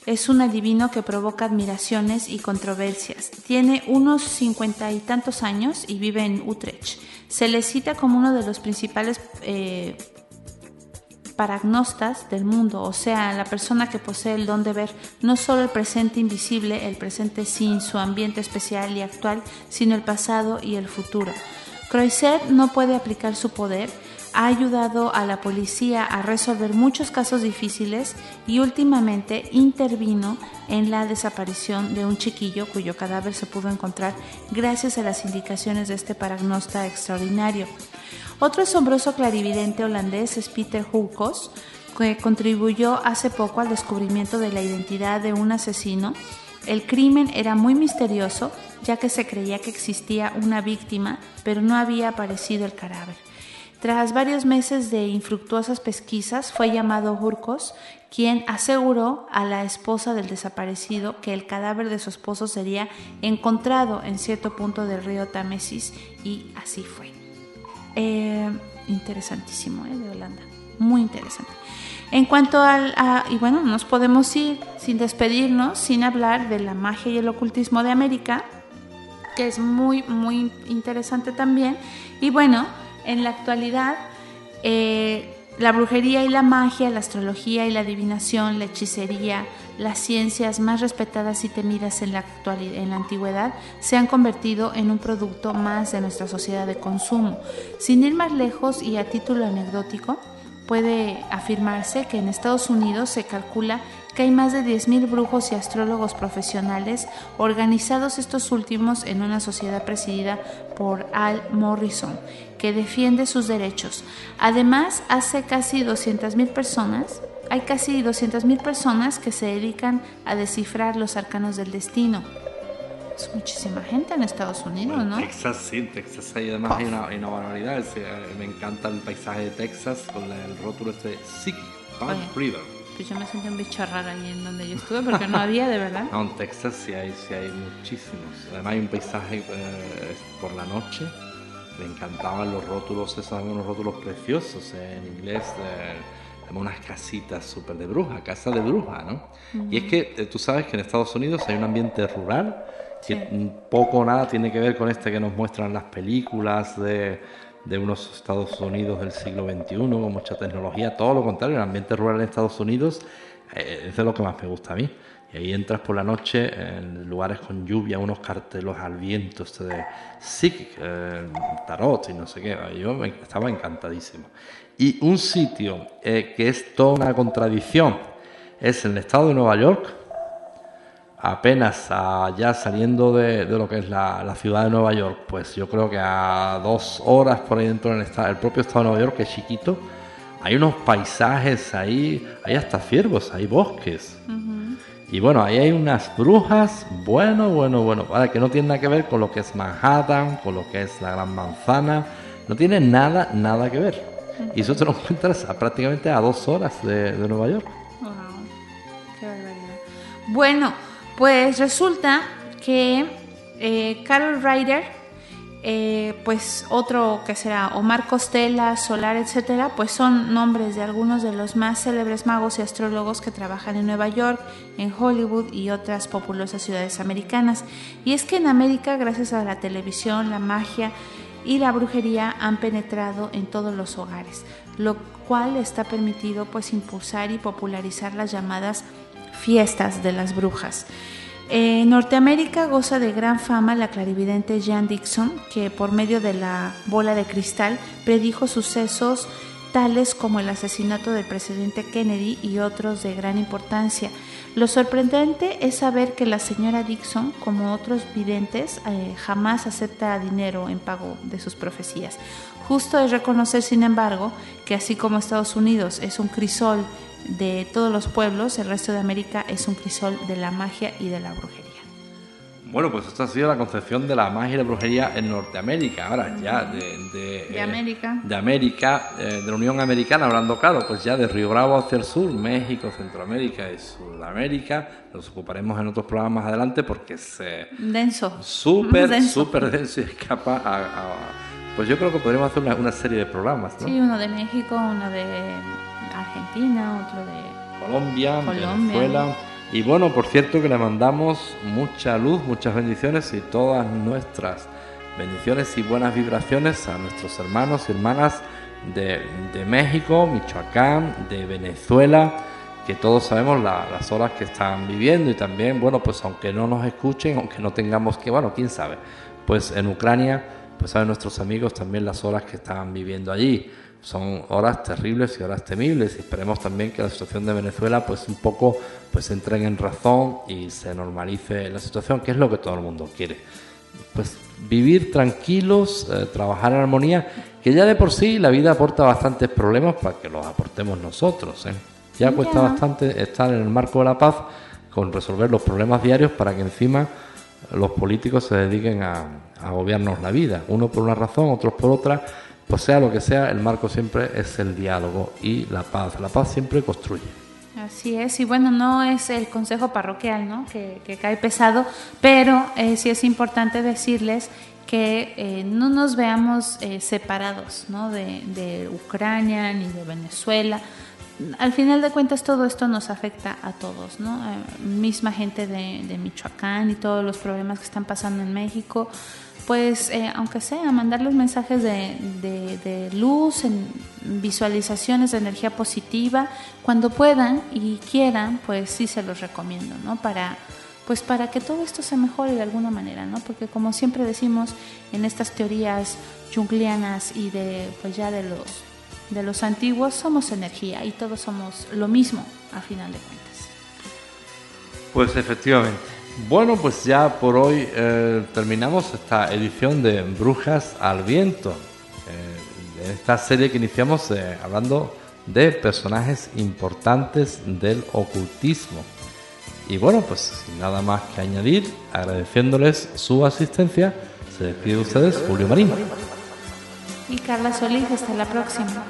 es un adivino que provoca admiraciones y controversias. Tiene unos cincuenta y tantos años y vive en Utrecht. Se le cita como uno de los principales eh, paragnostas del mundo, o sea, la persona que posee el don de ver no solo el presente invisible, el presente sin su ambiente especial y actual, sino el pasado y el futuro. Croiset no puede aplicar su poder, ha ayudado a la policía a resolver muchos casos difíciles y últimamente intervino en la desaparición de un chiquillo cuyo cadáver se pudo encontrar gracias a las indicaciones de este paragnosta extraordinario. Otro asombroso clarividente holandés es Peter Hulkos, que contribuyó hace poco al descubrimiento de la identidad de un asesino. El crimen era muy misterioso ya que se creía que existía una víctima, pero no había aparecido el cadáver. Tras varios meses de infructuosas pesquisas, fue llamado Hurkos, quien aseguró a la esposa del desaparecido que el cadáver de su esposo sería encontrado en cierto punto del río Támesis, y así fue. Eh, interesantísimo, ¿eh? De Holanda. Muy interesante. En cuanto al, y bueno, nos podemos ir sin despedirnos, sin hablar de la magia y el ocultismo de América, que es muy, muy interesante también. Y bueno, en la actualidad, eh, la brujería y la magia, la astrología y la adivinación, la hechicería, las ciencias más respetadas y temidas en la, actualidad, en la antigüedad, se han convertido en un producto más de nuestra sociedad de consumo. Sin ir más lejos y a título anecdótico, puede afirmarse que en Estados Unidos se calcula que hay más de 10.000 brujos y astrólogos profesionales, organizados estos últimos en una sociedad presidida por Al Morrison, que defiende sus derechos. Además, hace casi 200.000 personas, hay casi 200.000 personas que se dedican a descifrar los arcanos del destino es muchísima gente en Estados Unidos, ¿no? Texas, sí, en Texas hay además hay una, hay una barbaridad. Eh, me encanta el paisaje de Texas con el rótulo este Sick River. Pues yo me sentí un bicho raro allí en donde yo estuve porque no había, de verdad. No, en Texas sí hay, sí hay muchísimos. Además hay un paisaje eh, por la noche. Me encantaban los rótulos, esos unos rótulos preciosos en inglés. como unas casitas súper de bruja, casa de bruja, ¿no? Y es que eh, tú sabes que en Estados Unidos hay un ambiente rural que poco o nada tiene que ver con este que nos muestran las películas de, de unos Estados Unidos del siglo XXI, con mucha tecnología, todo lo contrario, el ambiente rural en Estados Unidos eh, es de lo que más me gusta a mí. Y ahí entras por la noche en lugares con lluvia, unos cartelos al viento, este de psiquic, eh, tarot y no sé qué. Yo estaba encantadísimo. Y un sitio eh, que es toda una contradicción es el estado de Nueva York, apenas ya saliendo de, lo que es la, ciudad de Nueva York, pues yo creo que a dos horas por ahí dentro del el propio estado de Nueva York, que es chiquito, hay unos paisajes ahí, hay hasta ciervos, hay bosques. Y bueno, ahí hay unas brujas, bueno, bueno, bueno, para que no tiene nada que ver con lo que es Manhattan, con lo que es la Gran Manzana, no tiene nada, nada que ver. Y eso te lo encuentras prácticamente a dos horas de, Nueva York. Wow. Qué barbaridad. Bueno, pues resulta que eh, Carol Ryder, eh, pues otro que será Omar Costela, Solar, etcétera, pues son nombres de algunos de los más célebres magos y astrólogos que trabajan en Nueva York, en Hollywood y otras populosas ciudades americanas. Y es que en América, gracias a la televisión, la magia y la brujería han penetrado en todos los hogares, lo cual está permitido pues impulsar y popularizar las llamadas fiestas de las brujas. En Norteamérica goza de gran fama la clarividente Jan Dixon, que por medio de la bola de cristal predijo sucesos tales como el asesinato del presidente Kennedy y otros de gran importancia. Lo sorprendente es saber que la señora Dixon, como otros videntes, eh, jamás acepta dinero en pago de sus profecías. Justo es reconocer, sin embargo, que así como Estados Unidos es un crisol de todos los pueblos, el resto de América es un crisol de la magia y de la brujería. Bueno, pues esta ha sido la concepción de la magia y la brujería en Norteamérica. Ahora ya de, de, eh, América, de, América eh, de la Unión Americana, hablando claro, pues ya de Río Bravo hacia el sur, México, Centroamérica y Sudamérica. Nos ocuparemos en otros programas más adelante porque es eh, denso, súper, súper denso y escapa a, Pues yo creo que podríamos hacer una, una serie de programas, ¿no? Sí, uno de México, uno de Argentina, otro de Colombia, Venezuela. Y bueno, por cierto que le mandamos mucha luz, muchas bendiciones y todas nuestras bendiciones y buenas vibraciones a nuestros hermanos y hermanas de, México, Michoacán, de Venezuela, que todos sabemos las horas que están viviendo. Y también, bueno, pues aunque no nos escuchen, aunque no tengamos que, bueno, quién sabe, pues en Ucrania, pues saben nuestros amigos también las horas que están viviendo allí son horas terribles y horas temibles. Y esperemos también que la situación de Venezuela pues un poco pues entren en razón y se normalice la situación que es lo que todo el mundo quiere. Pues vivir tranquilos eh, trabajar en armonía que ya de por sí la vida aporta bastantes problemas para que los aportemos nosotros ¿eh? ya cuesta bastante estar en el marco de la paz con resolver los problemas diarios para que encima los políticos se dediquen a, a agobiarnos la vida. Uno por una razón otros por otra pues sea lo que sea, el marco siempre es el diálogo y la paz. La paz siempre construye. Así es, y bueno, no es el consejo parroquial, ¿no? Que, cae pesado, pero eh, sí es importante decirles que eh, no nos veamos eh, separados, ¿no? De, Ucrania ni de Venezuela. Al final de cuentas todo esto nos afecta a todos, ¿no? misma gente de, de Michoacán y todos los problemas que están pasando en México pues eh, aunque sea mandarles mensajes de, luz, en visualizaciones de energía positiva, cuando puedan y quieran, pues sí se los recomiendo, ¿no? Para pues para que todo esto se mejore de alguna manera, ¿no? Porque como siempre decimos en estas teorías junglianas y de pues ya de los de los antiguos somos energía y todos somos lo mismo a final de cuentas. Pues efectivamente. Bueno, pues ya por hoy eh, terminamos esta edición de Brujas al Viento. Eh, esta serie que iniciamos eh, hablando de personajes importantes del ocultismo. Y bueno, pues sin nada más que añadir, agradeciéndoles su asistencia, se despide de ustedes Julio Marín. Y Carla Solís, hasta la próxima.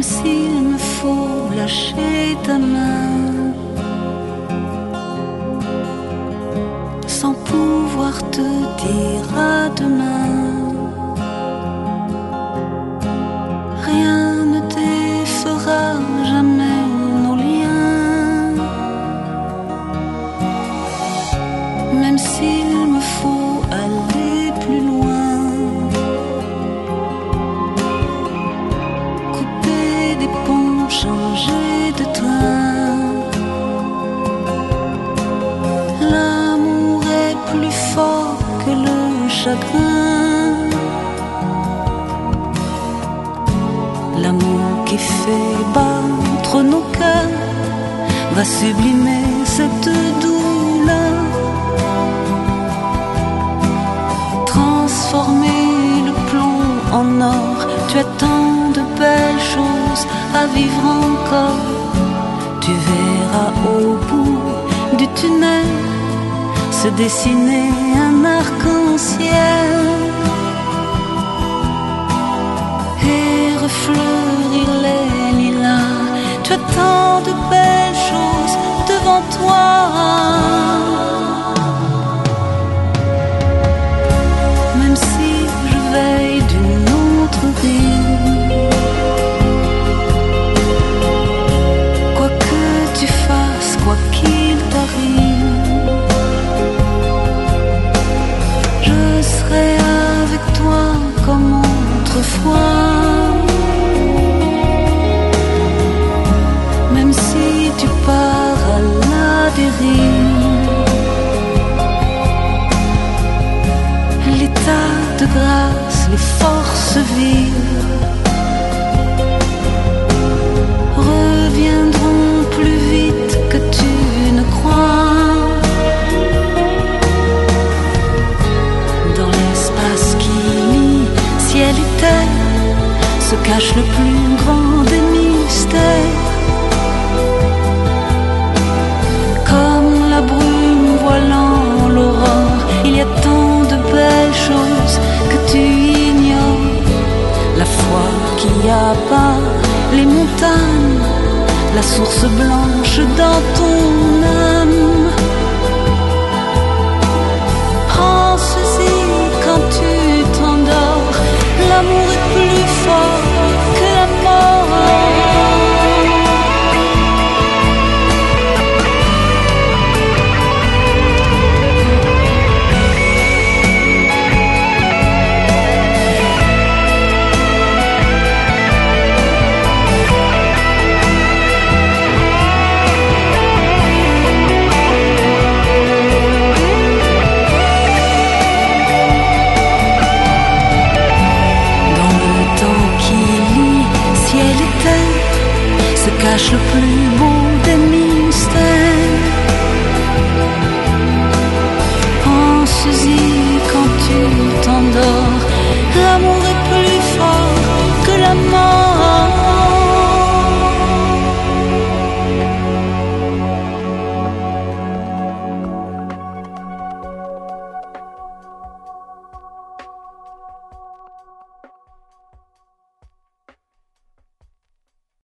Même s'il me faut lâcher ta main sans pouvoir te dire à demain. Qui fait battre nos cœurs va sublimer cette douleur. Transformer le plomb en or, tu as tant de belles choses à vivre encore. Tu verras au bout du tunnel se dessiner un arc-en-ciel et refleurir les lilas. Tu as tant de belles choses devant toi. Même si je veille d'une autre ville, quoi que tu fasses, quoi qu'il t'arrive, je serai avec toi comme autrefois. L'état de grâce, les forces vives reviendront plus vite que tu ne crois. Dans l'espace qui lie ciel et terre se cache le plus grand des mystères. Tant de belles choses que tu ignores. La foi qui abat les montagnes, la source blanche dans ton âme. Pense-y quand tu t'endors, l'amour cache le plus beau des mystères. Pense-y quand tu t'endors,